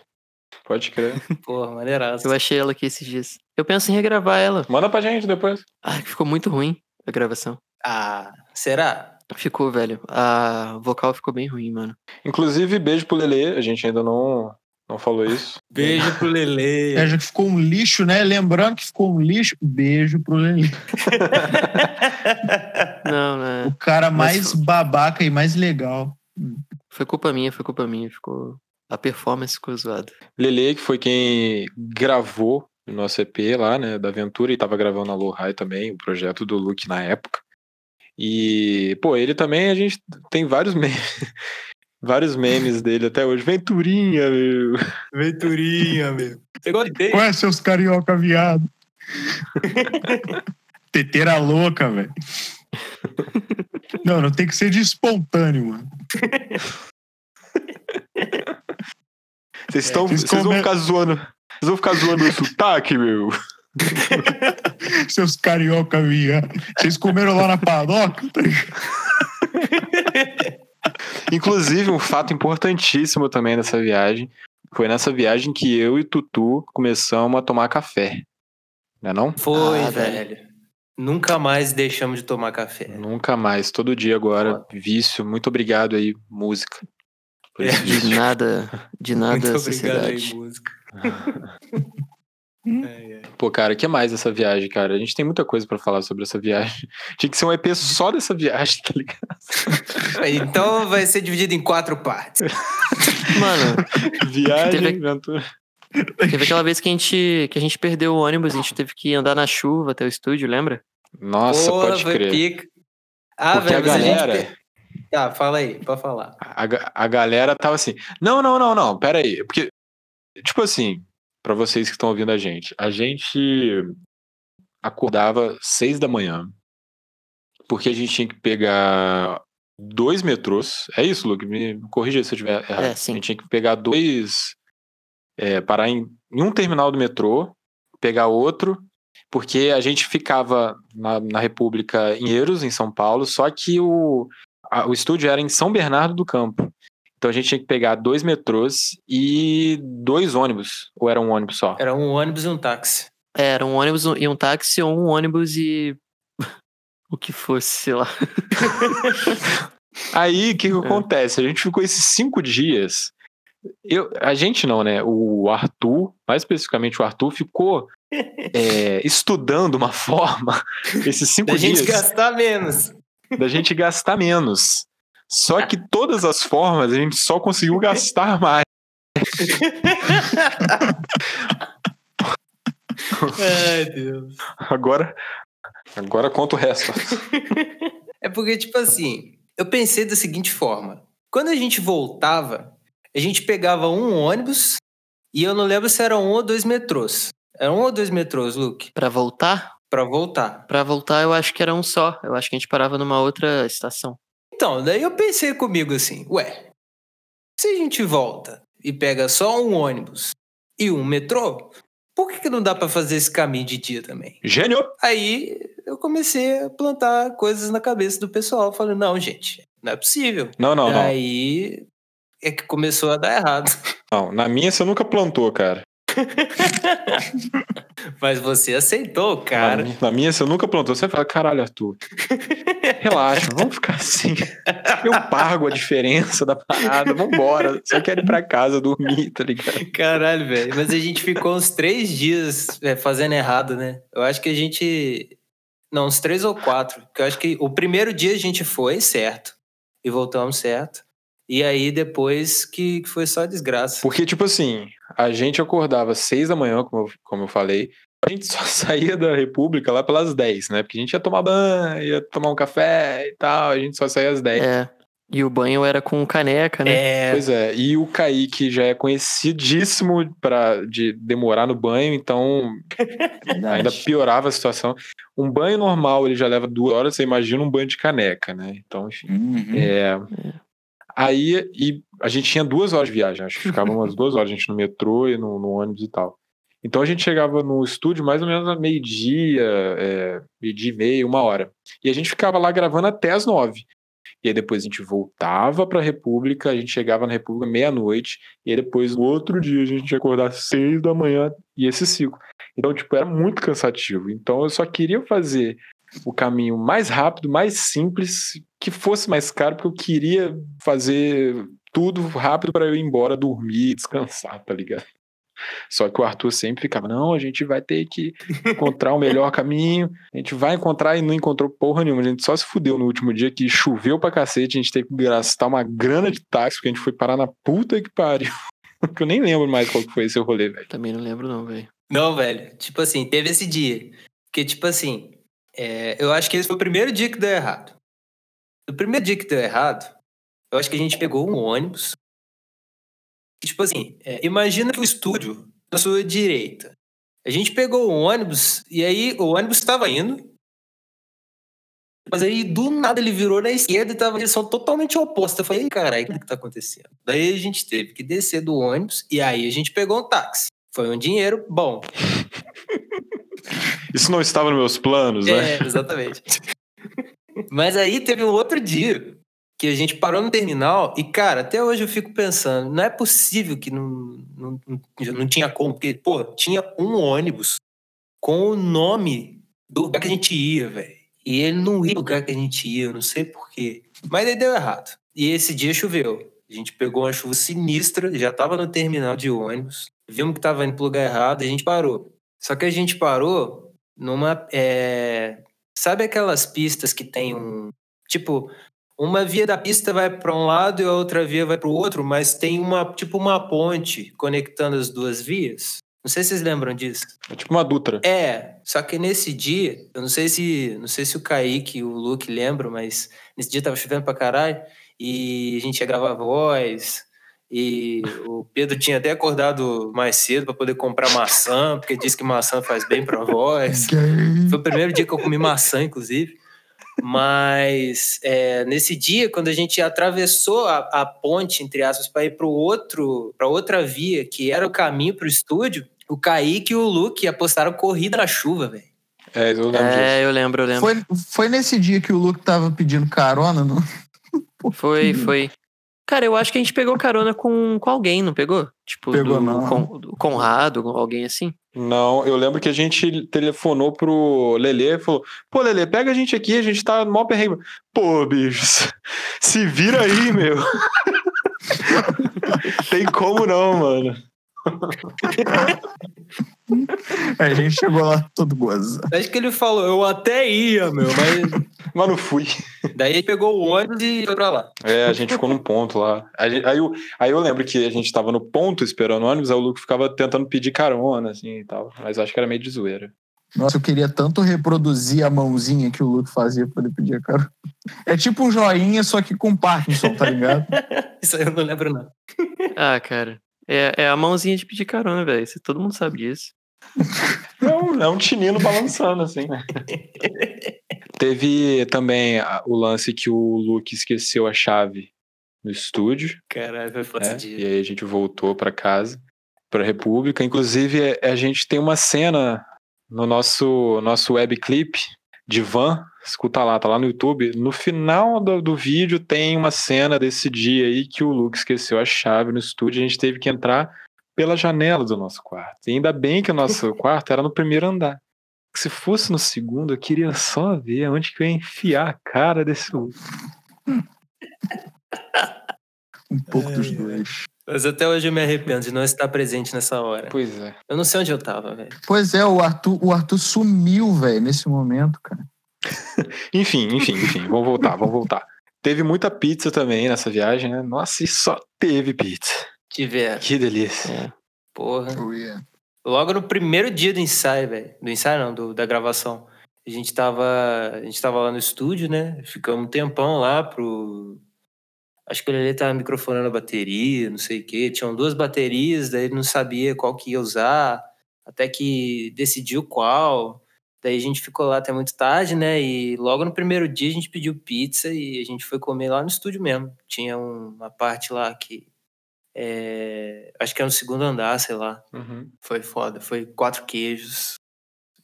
Pode crer. Porra, maneiraço. Eu achei ela aqui esses dias. Eu penso em regravar ela. Manda pra gente depois. Ah, que ficou muito ruim a gravação. Ah, será? Ficou, velho. A vocal ficou bem ruim, mano. Inclusive, beijo pro Lelê. A gente ainda não, não falou isso. Beijo pro Lele. É, já que ficou um lixo, né? Lembrando que ficou um lixo, beijo pro Lenin. Não, né? O cara mais foi- babaca e mais legal. Foi culpa minha, foi culpa minha. Ficou. A performance ficou zoada. Lelê, que foi quem gravou o nosso EP lá, né, da Aventura, e tava gravando na Low High também, o projeto do Luke na época. E, pô, ele também, a gente tem vários memes, vários memes dele até hoje. Venturinha, meu. Venturinha, meu. Você gostei? Ué, seus carioca viado. Teteira louca, velho. Não, não tem que ser de espontâneo, mano. Vocês estão, vocês vocês vão ficar zoando, vocês vão ficar zoando o sotaque, meu. Seus carioca viado. Vocês comeram lá na padoca? Tá ligado? Inclusive, um fato importantíssimo também dessa viagem, foi nessa viagem que eu e Tutu começamos a tomar café. Não é não? Foi, Ah, velho. Nunca mais deixamos de tomar café. Nunca mais, todo dia agora, vício. Muito obrigado aí, música. De nada, de nada Muito a obrigado aí, sociedade. música. Ai, ai. Pô, cara, o que mais dessa viagem, cara? A gente tem muita coisa pra falar sobre essa viagem. Tinha que ser um EP só dessa viagem, tá ligado? Então vai ser dividido em quatro partes. Mano, Viagem, Teve- aventura. teve aquela vez que a gente que a gente perdeu o ônibus, a gente teve que andar na chuva até o estúdio, lembra? Nossa, Porra, pode foi crer. pica. Ah, Porque velho, a galera- a gente. Tá, fala aí, pode falar. A, a galera tava assim, não, não, não, não, pera aí. Porque, tipo assim, pra vocês que estão ouvindo a gente, a gente acordava seis da manhã, porque a gente tinha que pegar dois metrôs. É isso, Luke? Me corrija se eu estiver errado. É. A gente tinha que pegar dois. é, parar em, em um terminal do metrô, pegar outro, porque a gente ficava na, na República em Eiros, em São Paulo, só que o, a- o estúdio era em São Bernardo do Campo. Então a gente tinha que pegar dois metrôs e dois ônibus. Ou era um ônibus só? Era um ônibus e um táxi. É, Era um ônibus e um táxi ou um ônibus e. o que fosse, sei lá. Aí o que, que É. acontece? A gente ficou esses cinco dias. Eu, a gente não, né? O Arthur, mais especificamente o Arthur, ficou é, estudando uma forma esses cinco Da gente dias gastar menos. da gente gastar menos. Só que todas as formas a gente só conseguiu gastar mais. Ai, Deus. Agora, agora conta o resto. É porque, tipo assim, eu pensei da seguinte forma: quando a gente voltava, a gente pegava um ônibus e eu não lembro se era um ou dois metrôs. Era um ou dois metrôs, Luke, Pra voltar? pra voltar. Pra voltar, eu acho que era um só. Eu acho que a gente parava numa outra estação. Então, daí eu pensei comigo assim: ué, se a gente volta e pega só um ônibus e um metrô, por que, que não dá pra fazer esse caminho de dia também? Gênio! Aí eu comecei a plantar coisas na cabeça do pessoal, falando: não, gente, não é possível. Não, não, não. Aí é que começou a dar errado. Não, na minha você nunca plantou, cara. Mas você aceitou, Na, cara. mi- na minha você nunca plantou. Você fala, caralho, Arthur. Relaxa, vamos ficar assim. Eu pago a diferença da parada, vambora. Só quero ir pra casa dormir, tá ligado? Caralho, velho. Mas a gente ficou uns três dias é, fazendo errado, né? Eu acho que a gente. Não, uns três ou quatro. Porque eu acho que o primeiro dia a gente foi certo. E voltamos certo. E aí depois que que foi só desgraça. Porque, tipo assim, a gente acordava às seis da manhã, como eu, como eu falei. A gente só saía da República lá pelas 10, né? Porque a gente ia tomar banho, ia tomar um café e tal. A gente só saía às 10. É. E o banho era com caneca, né? É. Pois é, e o Kaique já é conhecidíssimo pra, de demorar no banho, então ainda piorava a situação. Um banho normal ele já leva duas horas, você imagina um banho de caneca, né? Então, enfim. Uhum. É, aí e a gente tinha duas horas de viagem, acho que ficava umas duas horas, a gente no metrô e no, no ônibus e tal. Então a gente chegava no estúdio mais ou menos a meio-dia, é, meio-dia e meia, uma hora. E a gente ficava lá gravando até as nove. E aí depois a gente voltava pra República, a gente chegava na República meia-noite, e aí depois no outro dia a gente ia acordar às seis da manhã e esse ciclo. Então, tipo, era muito cansativo. Então eu só queria fazer o caminho mais rápido, mais simples, que fosse mais caro, porque eu queria fazer tudo rápido para eu ir embora, dormir, descansar, tá ligado? Só que o Arthur sempre ficava, não, a gente vai ter que encontrar o melhor caminho, a gente vai encontrar e não encontrou porra nenhuma. A gente só se fudeu no último dia que choveu pra cacete, a gente teve que gastar uma grana de táxi, porque a gente foi parar na puta que pariu. Que eu nem lembro mais qual que foi esse rolê, velho. Também não lembro, não, velho. Não, velho. Tipo assim, teve esse dia. Porque, tipo assim, é, eu acho que esse foi o primeiro dia que deu errado. O primeiro dia que deu errado, eu acho que a gente pegou um ônibus. E, Tipo assim, é, imagina que o estúdio na sua direita. A gente pegou o ônibus e aí o ônibus estava indo. Mas aí do nada ele virou na esquerda e tava em direção totalmente oposta. Eu falei, "Ih, caralho, o que que tá acontecendo? Daí a gente teve que descer do ônibus e aí a gente pegou um táxi. Foi um dinheiro bom. Isso não estava nos meus planos, né? É, exatamente. Mas aí teve um outro dia que a gente parou no terminal e, cara, até hoje eu fico pensando, não é possível que não, não, não, tinha como, porque, pô, tinha um ônibus com o nome do lugar que a gente ia, velho. E ele não ia no lugar que a gente ia, eu não sei porquê. Mas aí deu errado. E esse dia choveu. A gente pegou uma chuva sinistra, já tava no terminal de ônibus, vimos que tava indo pro lugar errado a gente parou. Só que a gente parou numa. é, Sabe aquelas pistas que tem um. Tipo, uma via da pista vai para um lado e a outra via vai para o outro, mas tem uma tipo uma ponte conectando as duas vias. Não sei se vocês lembram disso. É tipo uma Dutra. É, só que nesse dia, eu não sei se não sei se o Kaique e o Luke lembram, mas nesse dia tava chovendo pra caralho e a gente ia gravar voz. E o Pedro tinha até acordado mais cedo para poder comprar maçã, porque disse que maçã faz bem pra voz. Foi o primeiro dia que eu comi maçã, inclusive. Mas é, nesse dia, quando a gente atravessou a, a ponte, entre aspas, para ir para outro, para outra via, que era o caminho para o estúdio, o Kaique e o Luke apostaram corrida na chuva, velho. É, eu lembro disso. É, eu lembro, eu lembro. Foi, foi nesse dia que o Luke tava pedindo carona, não? Foi, foi. Cara, eu acho que a gente pegou carona com, com alguém, não pegou? Tipo, Pegou, do, não. Com, do Conrado, alguém assim. Não, eu lembro que a gente telefonou pro Lelê e falou: Pô, Lelê, pega a gente aqui, a gente tá no maior perrengue. Pô, bicho, se vira aí, meu. Tem como não, mano. A gente chegou lá todo gozado. Acho que ele falou, eu até ia, meu, mas. Mas não fui. Daí ele pegou o ônibus e foi pra lá. É, a gente ficou num ponto lá. A gente- aí, eu, aí eu lembro que a gente tava no ponto esperando o ônibus, aí o Luke ficava tentando pedir carona, assim e tal. Mas acho que era meio de zoeira. Nossa, eu queria tanto reproduzir a mãozinha que o Luke fazia quando ele pedia cara. É tipo um joinha, só que com Parkinson, tá ligado? Isso aí eu não lembro, não. Ah, cara. É, é a mãozinha de pedir carona, velho. Todo mundo sabe disso. É um, é um tinino balançando, assim, né? Teve também o lance que o Luke esqueceu a chave no estúdio. Caralho, foi foda né? E aí a gente voltou pra casa, pra República. Inclusive, é- a gente tem uma cena no nosso, nosso web clip de van. Escuta lá, tá lá no YouTube. No final do, do vídeo tem uma cena desse dia aí que o Luke esqueceu a chave no estúdio. A gente teve que entrar pela janela do nosso quarto. E ainda bem que o nosso quarto era no primeiro andar. Se fosse no segundo, eu queria só ver onde que eu ia enfiar a cara desse Luke. Um pouco dos dois. Mas até hoje eu me arrependo de não estar presente nessa hora. Pois é. Eu não sei onde eu tava, velho. Pois é, o Arthur, o Arthur sumiu, velho, nesse momento, cara. Enfim, enfim, enfim. Vamos voltar, vamos voltar. Teve muita pizza também nessa viagem, né? Nossa, e só teve pizza. Tiver. Que delícia. É. Porra. Oh, yeah. Logo no primeiro dia do ensaio, velho. Do ensaio não, do- da gravação. A gente tava. A gente tava lá no estúdio, né? Ficamos um tempão lá pro. Acho que o Lelê tava microfonando a bateria, não sei o quê. Tinham duas baterias, daí ele não sabia qual que ia usar. Até que decidiu qual. Daí a gente ficou lá até muito tarde, né? E logo no primeiro dia a gente pediu pizza e a gente foi comer lá no estúdio mesmo. Tinha uma parte lá que. É, acho que era no segundo andar, sei lá. Uhum. Foi foda. Foi quatro queijos.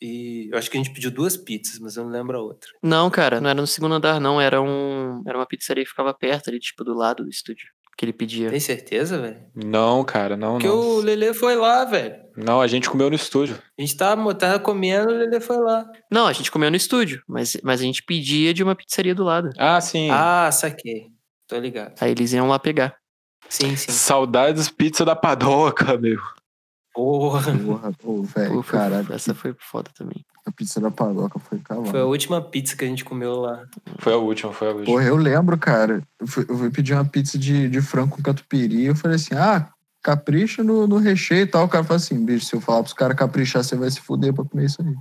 E eu acho que a gente pediu duas pizzas, mas eu não lembro a outra. Não, cara, não era no segundo andar, não. Era um. Era uma pizzaria que ficava perto ali, tipo, do lado do estúdio. Que ele pedia. Tem certeza, velho? Não, cara, não, Porque não. o Lelê foi lá, velho. Não, a gente comeu no estúdio. A gente tava, tava comendo, o Lelê foi lá. Não, a gente comeu no estúdio, mas, mas a gente pedia de uma pizzaria do lado. Ah, sim. Ah, saquei. Tô ligado. Aí eles iam lá pegar. Sim, sim. Saudades pizza da padoca, meu. Porra. Porra, pô, velho, caralho. essa foi foda também. A pizza da padoca foi calada. Foi a última pizza que a gente comeu lá. Foi a última, foi a última. Porra, eu lembro, cara. Eu fui, eu fui pedir uma pizza de, de frango com catupiry. Eu falei assim: ah, capricha no, no recheio e tal. O cara falou assim: bicho, se eu falar pros caras caprichar, você vai se fuder pra comer isso aí.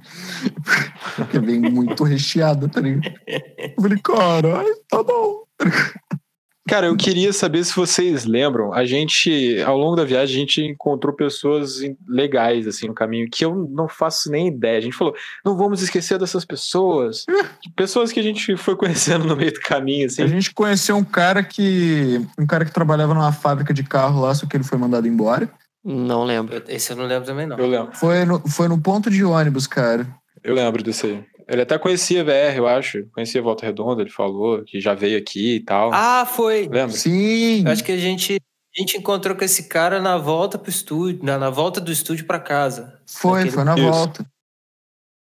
Porque vem muito recheado, tá ligado? Eu falei: caralho, tá bom. Cara, eu queria saber se vocês lembram. A gente, ao longo da viagem, a gente encontrou pessoas legais, assim, no caminho, que eu não faço nem ideia. A gente falou, não vamos esquecer dessas pessoas. pessoas que a gente foi conhecendo no meio do caminho, assim. A gente conheceu um cara que. Um cara que trabalhava numa fábrica de carro lá, só que ele foi mandado embora. Não lembro. Esse eu não lembro também, não. Eu lembro. Foi no, foi no ponto de ônibus, cara. Eu lembro disso aí. Ele até conhecia VR, eu acho. Conhecia Volta Redonda, ele falou que já veio aqui e tal. Ah, foi. Lembra? Sim. Eu acho que a gente, a gente encontrou com esse cara na volta pro estúdio, na, na volta do estúdio pra casa. Foi, Naquele- foi na Isso. volta.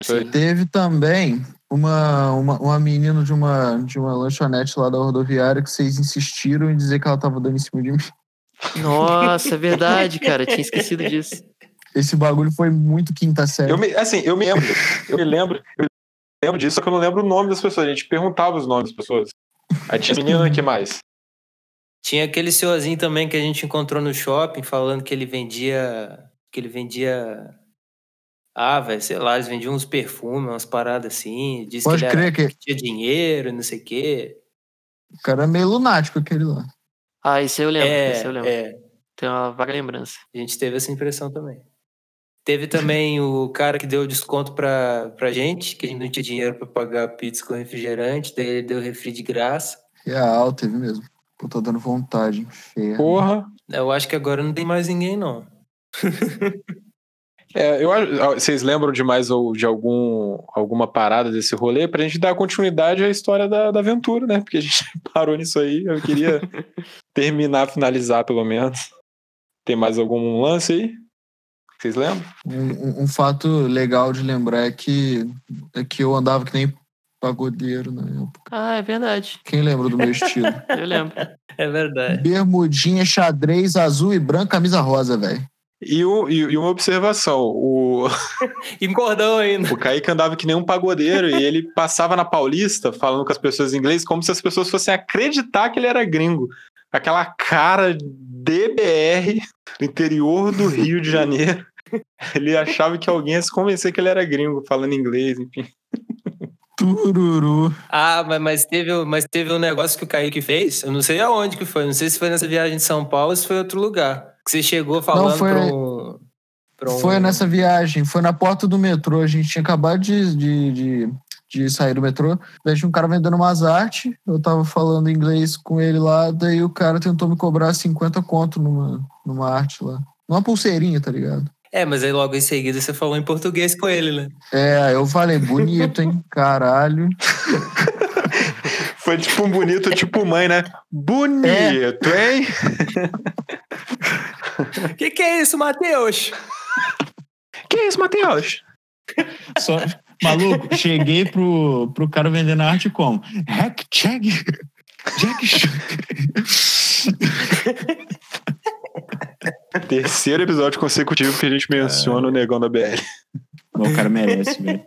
Foi. Teve também uma, uma, uma menina de uma, de uma lanchonete lá da rodoviária que vocês insistiram em dizer que ela tava dando em cima de mim. Nossa, é verdade, cara. Tinha esquecido disso. Esse bagulho foi muito quinta série. Eu me, assim, eu me lembro. Eu me lembro. Eu lembro disso, só que eu não lembro o nome das pessoas. A gente perguntava os nomes das pessoas. Aí tinha menina que mais. Tinha aquele senhorzinho também que a gente encontrou no shopping falando que ele vendia. Que ele vendia. Ah, velho, sei lá, eles vendiam uns perfumes, umas paradas assim. Disse Pode que ele crer era, que tinha dinheiro, não sei o quê. o cara é meio lunático aquele lá. Ah, esse eu lembro. é, esse eu lembro. é, Tem uma vaga lembrança. a gente teve essa impressão também. Teve também o cara que deu desconto pra, pra gente, que a gente não tinha dinheiro pra pagar pizza com refrigerante, daí ele deu refri de graça. Real, teve mesmo. Pô, tô dando vontade, inferno. Porra. Eu acho que agora não tem mais ninguém, não. É, eu acho- vocês lembram de mais ou de algum, alguma parada desse rolê pra gente dar continuidade à história da, da aventura, né? Porque a gente parou nisso aí. Eu queria terminar, finalizar pelo menos. Tem mais algum lance aí? Vocês lembram? Um, um- um fato legal de lembrar é que, é que eu andava que nem pagodeiro na época. Ah, é verdade. Quem lembra do meu estilo? Eu lembro. É verdade. Bermudinha, xadrez, azul e branco, camisa rosa, velho. E, o- e- e uma observação: o, E cordão ainda. o Kaique andava que nem um pagodeiro e ele passava na Paulista falando com as pessoas em inglês como se as pessoas fossem acreditar que ele era gringo. Aquela cara DBR do interior do Rio de Janeiro. Ele achava que alguém ia se convencer que ele era gringo, falando inglês, enfim. Tururu. Ah, mas, mas, teve, mas teve um negócio que o Kaique fez. Eu não sei aonde que foi. Não sei se foi nessa viagem de São Paulo ou se foi em outro lugar. Que você chegou falando foi- pra um. pra um- Foi nessa viagem, foi na porta do metrô. A gente tinha acabado de, de, de, de sair do metrô. Daí tinha um cara vendendo umas artes. Eu tava falando inglês com ele lá. Daí o cara tentou me cobrar 50 conto numa, numa arte lá. Numa pulseirinha, tá ligado? É, mas aí logo em seguida você falou em português com ele, né? É, aí eu falei, bonito, hein? Caralho. Foi tipo um bonito, tipo mãe, né? Bonito, hein? O que, que é isso, Matheus? Que isso, Matheus? Só, maluco, cheguei pro, pro cara vendendo arte como? Hack, check, Jack. Terceiro episódio consecutivo que a gente menciona o negão da BL. O cara merece, velho.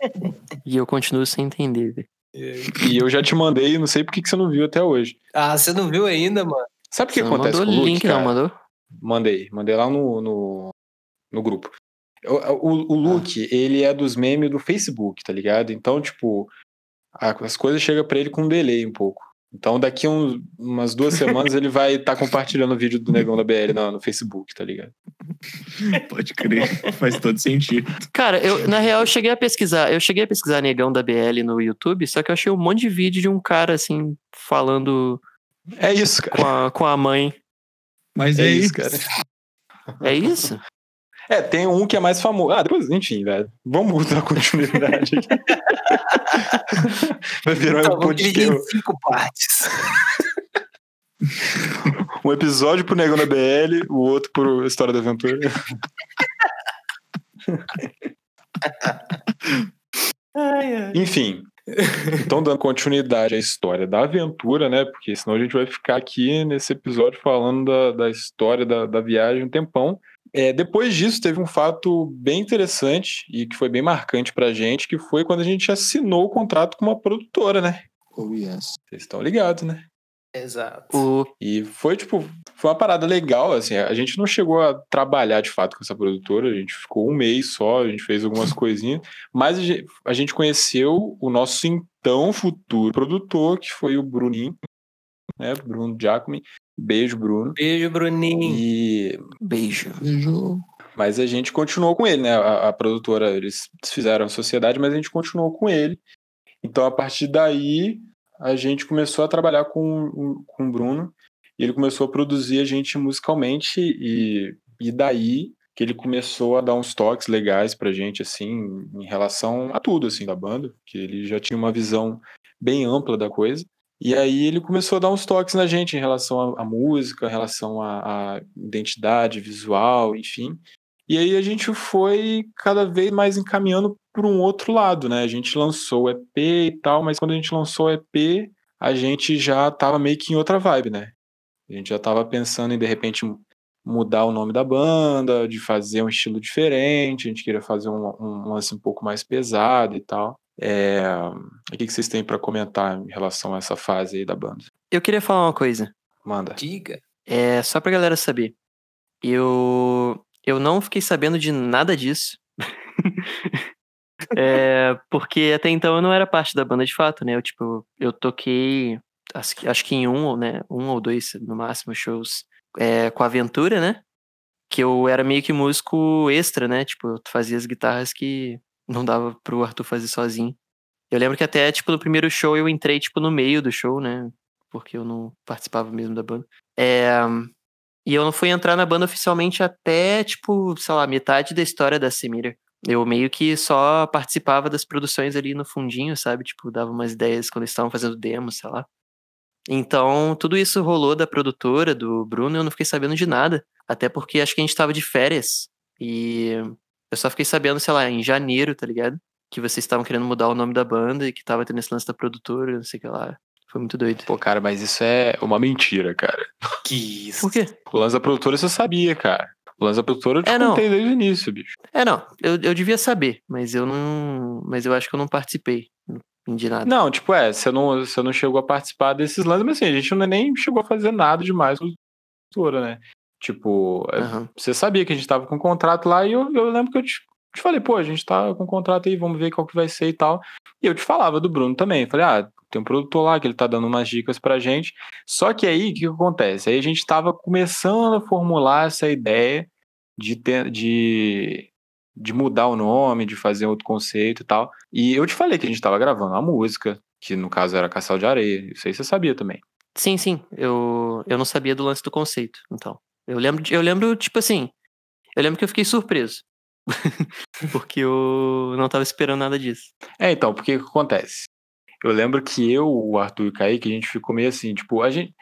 E eu continuo sem entender, velho. E eu já te mandei, não sei por que que você não viu até hoje. Ah, você não viu ainda, mano? Sabe o que acontece mandou com o Luke, link, cara? não, mandou? Mandei, mandei lá no, no, no grupo. O, o, o Luke, ele é dos memes do Facebook, tá ligado? Então, tipo, a- as coisas chegam pra ele com um delay um pouco. Então, daqui uns, umas duas semanas ele vai estar compartilhando o vídeo do Negão da BL no, no Facebook, tá ligado? Pode crer. Faz todo sentido. Cara, eu, na real, eu cheguei a pesquisar. Eu cheguei a pesquisar Negão da BL no YouTube, só que eu achei um monte de vídeo de um cara, assim, falando É isso, cara. com a, com a mãe. Mas É é, isso, isso, cara. É isso? É, tem um que é mais famoso. Ah, depois, enfim, velho. Vamos dar continuidade aqui. Vai virar um, Então, dividir podcast, em cinco partes. um episódio pro Negão da BL, o outro pro História da Aventura. Ai, ai. Enfim. Então, dando continuidade à história da aventura, né? Porque senão a gente vai ficar aqui nesse episódio falando da, da história da, da viagem um tempão. É, depois disso, teve um fato bem interessante e que foi bem marcante pra gente, que foi quando a gente assinou o contrato com uma produtora, né? Oh, yes. Vocês estão ligados, né? Exato. O, E foi, tipo, foi uma parada legal, assim, a gente não chegou a trabalhar de fato com essa produtora, a gente ficou um mês só, a gente fez algumas coisinhas, mas a gente, a gente conheceu o nosso então futuro produtor, que foi o Bruninho, né, Bruno Giacomi, beijo Bruno, Beijo, Bruninho. e... beijo. Beijo. Mas a gente continuou com ele, né, a, a produtora, eles fizeram a sociedade, mas a gente continuou com ele, então a partir daí a gente começou a trabalhar com, com o Bruno, e ele começou a produzir a gente musicalmente e, e daí que ele começou a dar uns toques legais pra gente assim em relação a tudo assim da banda, que ele já tinha uma visão bem ampla da coisa. E aí ele começou a dar uns toques na gente em relação à, música, em relação à, identidade visual, enfim. E aí a gente foi cada vez mais encaminhando por um outro lado, né? A gente lançou o EP e tal, mas quando a gente lançou o EP, a gente já tava meio que em outra vibe, né? A gente já tava pensando em, de repente, mudar o nome da banda, de fazer um estilo diferente, a gente queria fazer um, um lance um pouco mais pesado e tal. É... O que que vocês têm pra comentar em relação a essa fase aí da banda? Eu queria falar uma coisa. Manda. Diga. É, só pra galera saber. Eu, eu não fiquei sabendo de nada disso. É, porque até então eu não era parte da banda de fato, né? Eu, tipo, eu toquei, acho que, acho que em um, né? Um ou dois, no máximo, shows é, com a Aventura, né? Que eu era meio que músico extra, né? Tipo, eu fazia as guitarras que não dava pro Arthur fazer sozinho. Eu lembro que até, tipo, no primeiro show eu entrei, tipo, no meio do show, né? Porque eu não participava mesmo da banda. É, E eu não fui entrar na banda oficialmente até, tipo, sei lá, metade da história da Semira. Eu meio que só participava das produções ali no fundinho, sabe? Tipo, dava umas ideias quando eles estavam fazendo demo, sei lá. Então, tudo isso rolou da produtora, do Bruno, eu não fiquei sabendo de nada. Até porque acho que a gente tava de férias. E eu só fiquei sabendo, sei lá, em janeiro, tá ligado? Que vocês estavam querendo mudar o nome da banda e que tava tendo esse lance da produtora, não sei o que lá. Foi muito doido. Pô, cara, mas isso é uma mentira, cara. Que isso. Por quê? O lance da produtora você sabia, cara. O lance da produtora eu te É, não. contei desde o início, bicho. É, não, eu, eu devia saber, mas eu não. Mas eu acho que eu não participei de nada. Não, tipo, é, você não, você não chegou a participar desses lances, mas assim, a gente não, nem chegou a fazer nada demais com a produtora, né? Tipo, Aham. você sabia que a gente tava com um contrato lá e eu, eu lembro que eu te, te falei, pô, a gente tá com um contrato aí, vamos ver qual que vai ser e tal. E eu te falava do Bruno também. Falei, ah, tem um produtor lá que ele tá dando umas dicas pra gente. Só que aí, o que, que acontece? Aí a gente tava começando a formular essa ideia de, ter, de, de mudar o nome, de fazer outro conceito e tal. E eu te falei que a gente tava gravando uma música, que no caso era Castelo de Areia. Isso aí você sabia também. Sim, sim. Eu, eu não sabia do lance do conceito, então. Eu lembro, eu lembro, tipo assim. Eu lembro que eu fiquei surpreso. Porque eu não tava esperando nada disso. É, então, porque o que acontece? Eu lembro que eu, o Arthur e o Kaique, a gente ficou meio assim, tipo, a gente.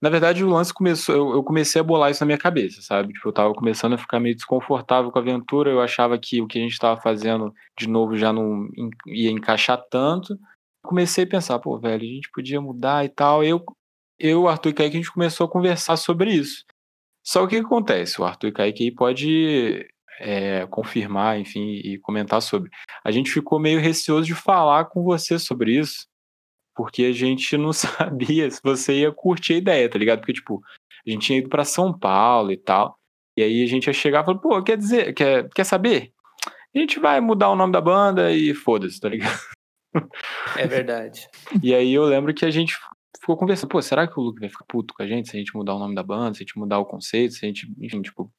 Na verdade, o lance começou. Eu, eu comecei a bolar isso na minha cabeça, sabe? Tipo, eu tava começando a ficar meio desconfortável com a aventura. Eu achava que o que a gente tava fazendo de novo já não ia encaixar tanto. Comecei a pensar, pô, velho, a gente podia mudar e tal. Eu, eu Arthur e Kaique, a gente começou a conversar sobre isso. Só o que, que acontece? O Arthur e Kaique aí pode é, confirmar, enfim, e comentar sobre. A gente ficou meio receoso de falar com você sobre isso, porque a gente não sabia se você ia curtir a ideia, tá ligado? Porque, tipo, a gente tinha ido pra São Paulo e tal, e aí a gente ia chegar e falar, pô, quer dizer, quer, quer saber? A gente vai mudar o nome da banda e foda-se, tá ligado? É verdade. E aí eu lembro que a gente ficou conversando, pô, será que o Luke vai ficar puto com a gente se a gente mudar o nome da banda, se a gente mudar o conceito, se a gente, enfim, tipo,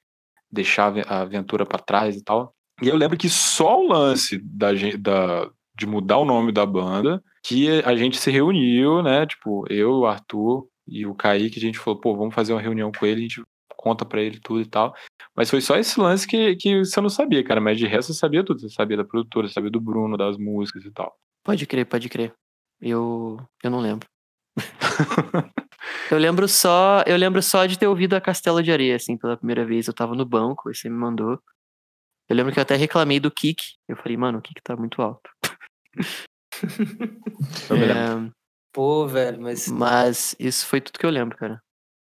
deixar a aven- a aventura pra trás e tal. E eu lembro que só o lance da, da, de mudar o nome da banda, que a gente se reuniu, né? Tipo, eu, o Arthur e o Kaique, a gente falou, pô, vamos fazer uma reunião com ele, a gente conta pra ele tudo e tal. Mas foi só esse lance que, que você não sabia, cara. Mas de resto você sabia tudo. Você sabia da produtora, você sabia do Bruno, das músicas e tal. Pode crer, pode crer. Eu, eu não lembro. eu lembro só, eu lembro só de ter ouvido a Castelo de Areia, assim, pela primeira vez. Eu tava no banco, aí você me mandou. Eu lembro que eu até reclamei do kick. Eu falei, mano, o kick tá muito alto. É, Pô, velho, mas mas isso foi tudo que eu lembro, cara.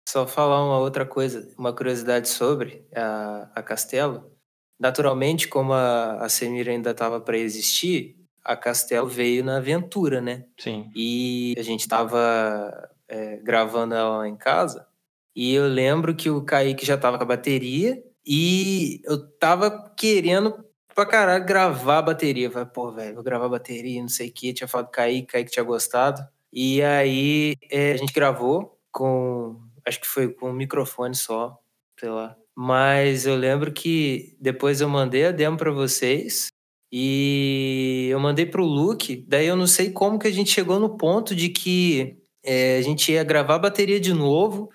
só falar uma outra coisa, uma curiosidade sobre a, a Castelo. Naturalmente, como a, a Semira ainda estava para existir, a Castelo veio na aventura, né? Sim. E a gente tava é, gravando ela lá em casa. E eu lembro que o Kaique já tava com a bateria. E eu tava querendo pra caralho gravar a bateria. Eu Falei, pô, velho, vou gravar a bateria, não sei o que. Tinha falado Kaique, Kaique tinha gostado. E aí é, a gente gravou com. Acho que foi com um microfone só, sei lá. Mas eu lembro que depois eu mandei a demo pra vocês. E eu mandei pro Luke, daí eu não sei como que a gente chegou no ponto de que é, a gente ia gravar a bateria de novo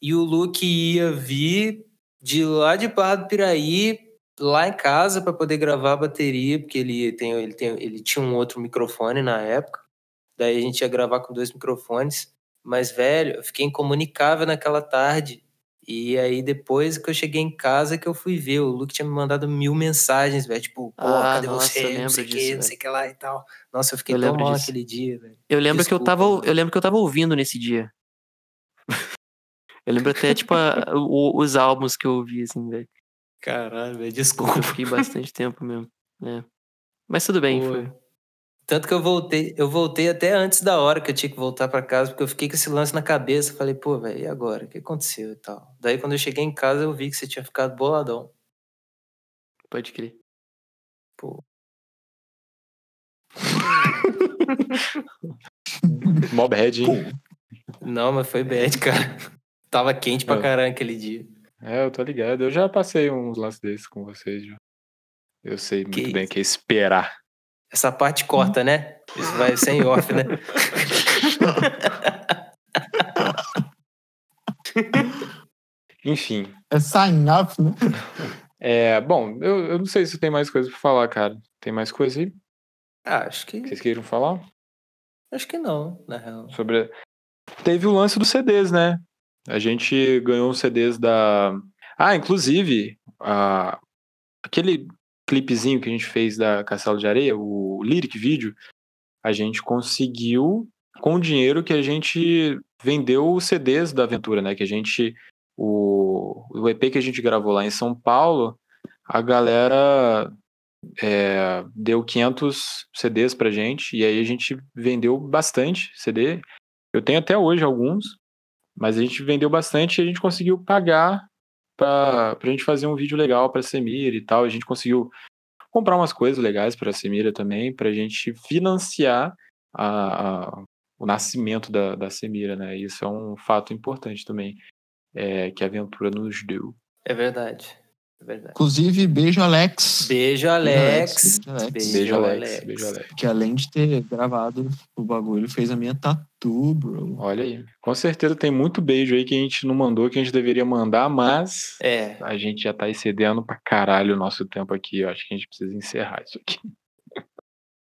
e o Luke ia vir de lá de Barra do Piraí lá em casa para poder gravar a bateria, porque ele, tem, ele, tem, ele tinha um outro microfone na época. Daí a gente ia gravar com dois microfones. Mas, velho, eu fiquei incomunicável naquela tarde. E aí, depois que eu cheguei em casa, que eu fui ver. O Luke tinha me mandado mil mensagens, velho. Tipo, pô, Ah, cadê nossa, eu você? Não lembro sei o que, não sei o que lá e tal. Nossa, eu fiquei Eu tão mal disso. aquele dia, velho. Eu lembro que eu Desculpa, tava, mano. eu lembro que eu tava ouvindo nesse dia. eu lembro até tipo a- o- os álbuns que eu ouvi assim, velho. Caralho, velho, Eu desculpa. fiquei bastante tempo mesmo. É. Mas tudo bem, Pô, foi. Tanto que eu voltei, eu voltei até antes da hora que eu tinha que voltar pra casa, porque eu fiquei com esse lance na cabeça. Falei, pô, velho, e agora? O que aconteceu e tal? Daí quando eu cheguei em casa, eu vi que você tinha ficado boladão. Pode crer. Pô, Mob Head, hein? não, mas foi bad, cara. Tava quente pra É. caralho aquele dia. É, eu tô ligado. Eu já passei uns lances desses com vocês, já. Eu sei muito Que bem o que é esperar. Essa parte corta, né? Isso vai sem off, né? Enfim. É sign up, né? É, bom, eu, eu não sei se tem mais coisa pra falar, cara. Tem mais coisa aí Ah, acho que. que vocês queiram falar? Acho que não, na real. Sobre. Teve o lance dos CDs, né? A gente ganhou os CDs da. Ah, inclusive, a... aquele clipezinho que a gente fez da Castelo de Areia, o Lyric Video, a gente conseguiu com o dinheiro que a gente vendeu os CDs da aventura, né? Que a gente. O, o EP que a gente gravou lá em São Paulo, a galera é, deu 500 CDs pra gente, e aí a gente vendeu bastante CD. Eu tenho até hoje alguns, mas a gente vendeu bastante e a gente conseguiu pagar pra, pra gente fazer um vídeo legal pra Semira e tal. A gente conseguiu comprar umas coisas legais pra Semira também, pra gente financiar a, a- o nascimento da, da Semira, né? Isso é um fato importante também, é, que a aventura nos deu. É verdade. É verdade. Inclusive, beijo, Alex. Beijo, Alex. Beijo, Alex. Beijo, Beijo, Alex. Alex. Beijo, Alex. Que além de ter gravado o bagulho, fez a minha tatu, bro. Olha aí. Com certeza tem muito beijo aí que a gente não mandou, que a gente deveria mandar, mas É. a gente já tá excedendo pra caralho o nosso tempo aqui. Eu acho que a gente precisa encerrar isso aqui.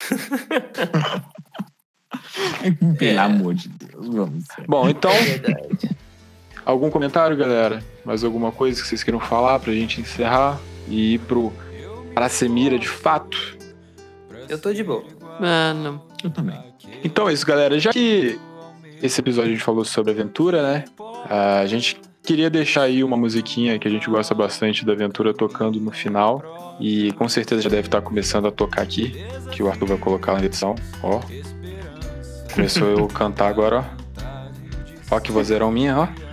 Pelo É. amor de Deus, vamos. Bom, então, É verdade. Algum comentário, galera? Mais alguma coisa que vocês queiram falar pra gente encerrar e ir pro pra Semira de fato? Eu tô de boa. Ah, não. Eu também. Então é isso, galera. Já que esse episódio a gente falou sobre aventura, né? A gente queria deixar aí uma musiquinha que a gente gosta bastante da aventura tocando no final. E com certeza já deve estar começando a tocar aqui, que o Arthur vai colocar na edição. Ó. Começou eu cantar agora, ó. Ó que vozeirão minha, ó.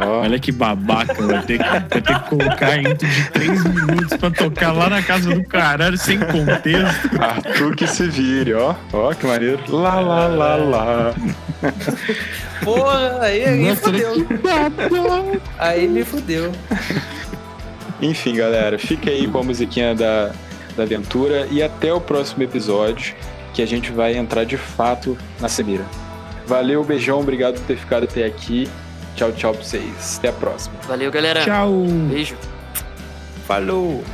Ó. Olha que babaca, vai ter, que- vai ter que colocar intro de três minutos pra tocar lá na casa do caralho, sem contexto. Arthur que se vire, ó. Ó, que maneiro. Lá, lá, lá, lá. Porra, aí, aí Nossa, fudeu. babaca. Aí me fudeu. Enfim, galera, fica aí com a musiquinha da, da aventura e até o próximo episódio, que a gente vai entrar de fato na Semira. Valeu, beijão, obrigado por ter ficado até aqui. Tchau, tchau pra vocês. Até a próxima. Valeu, galera. Tchau. Beijo. Falou.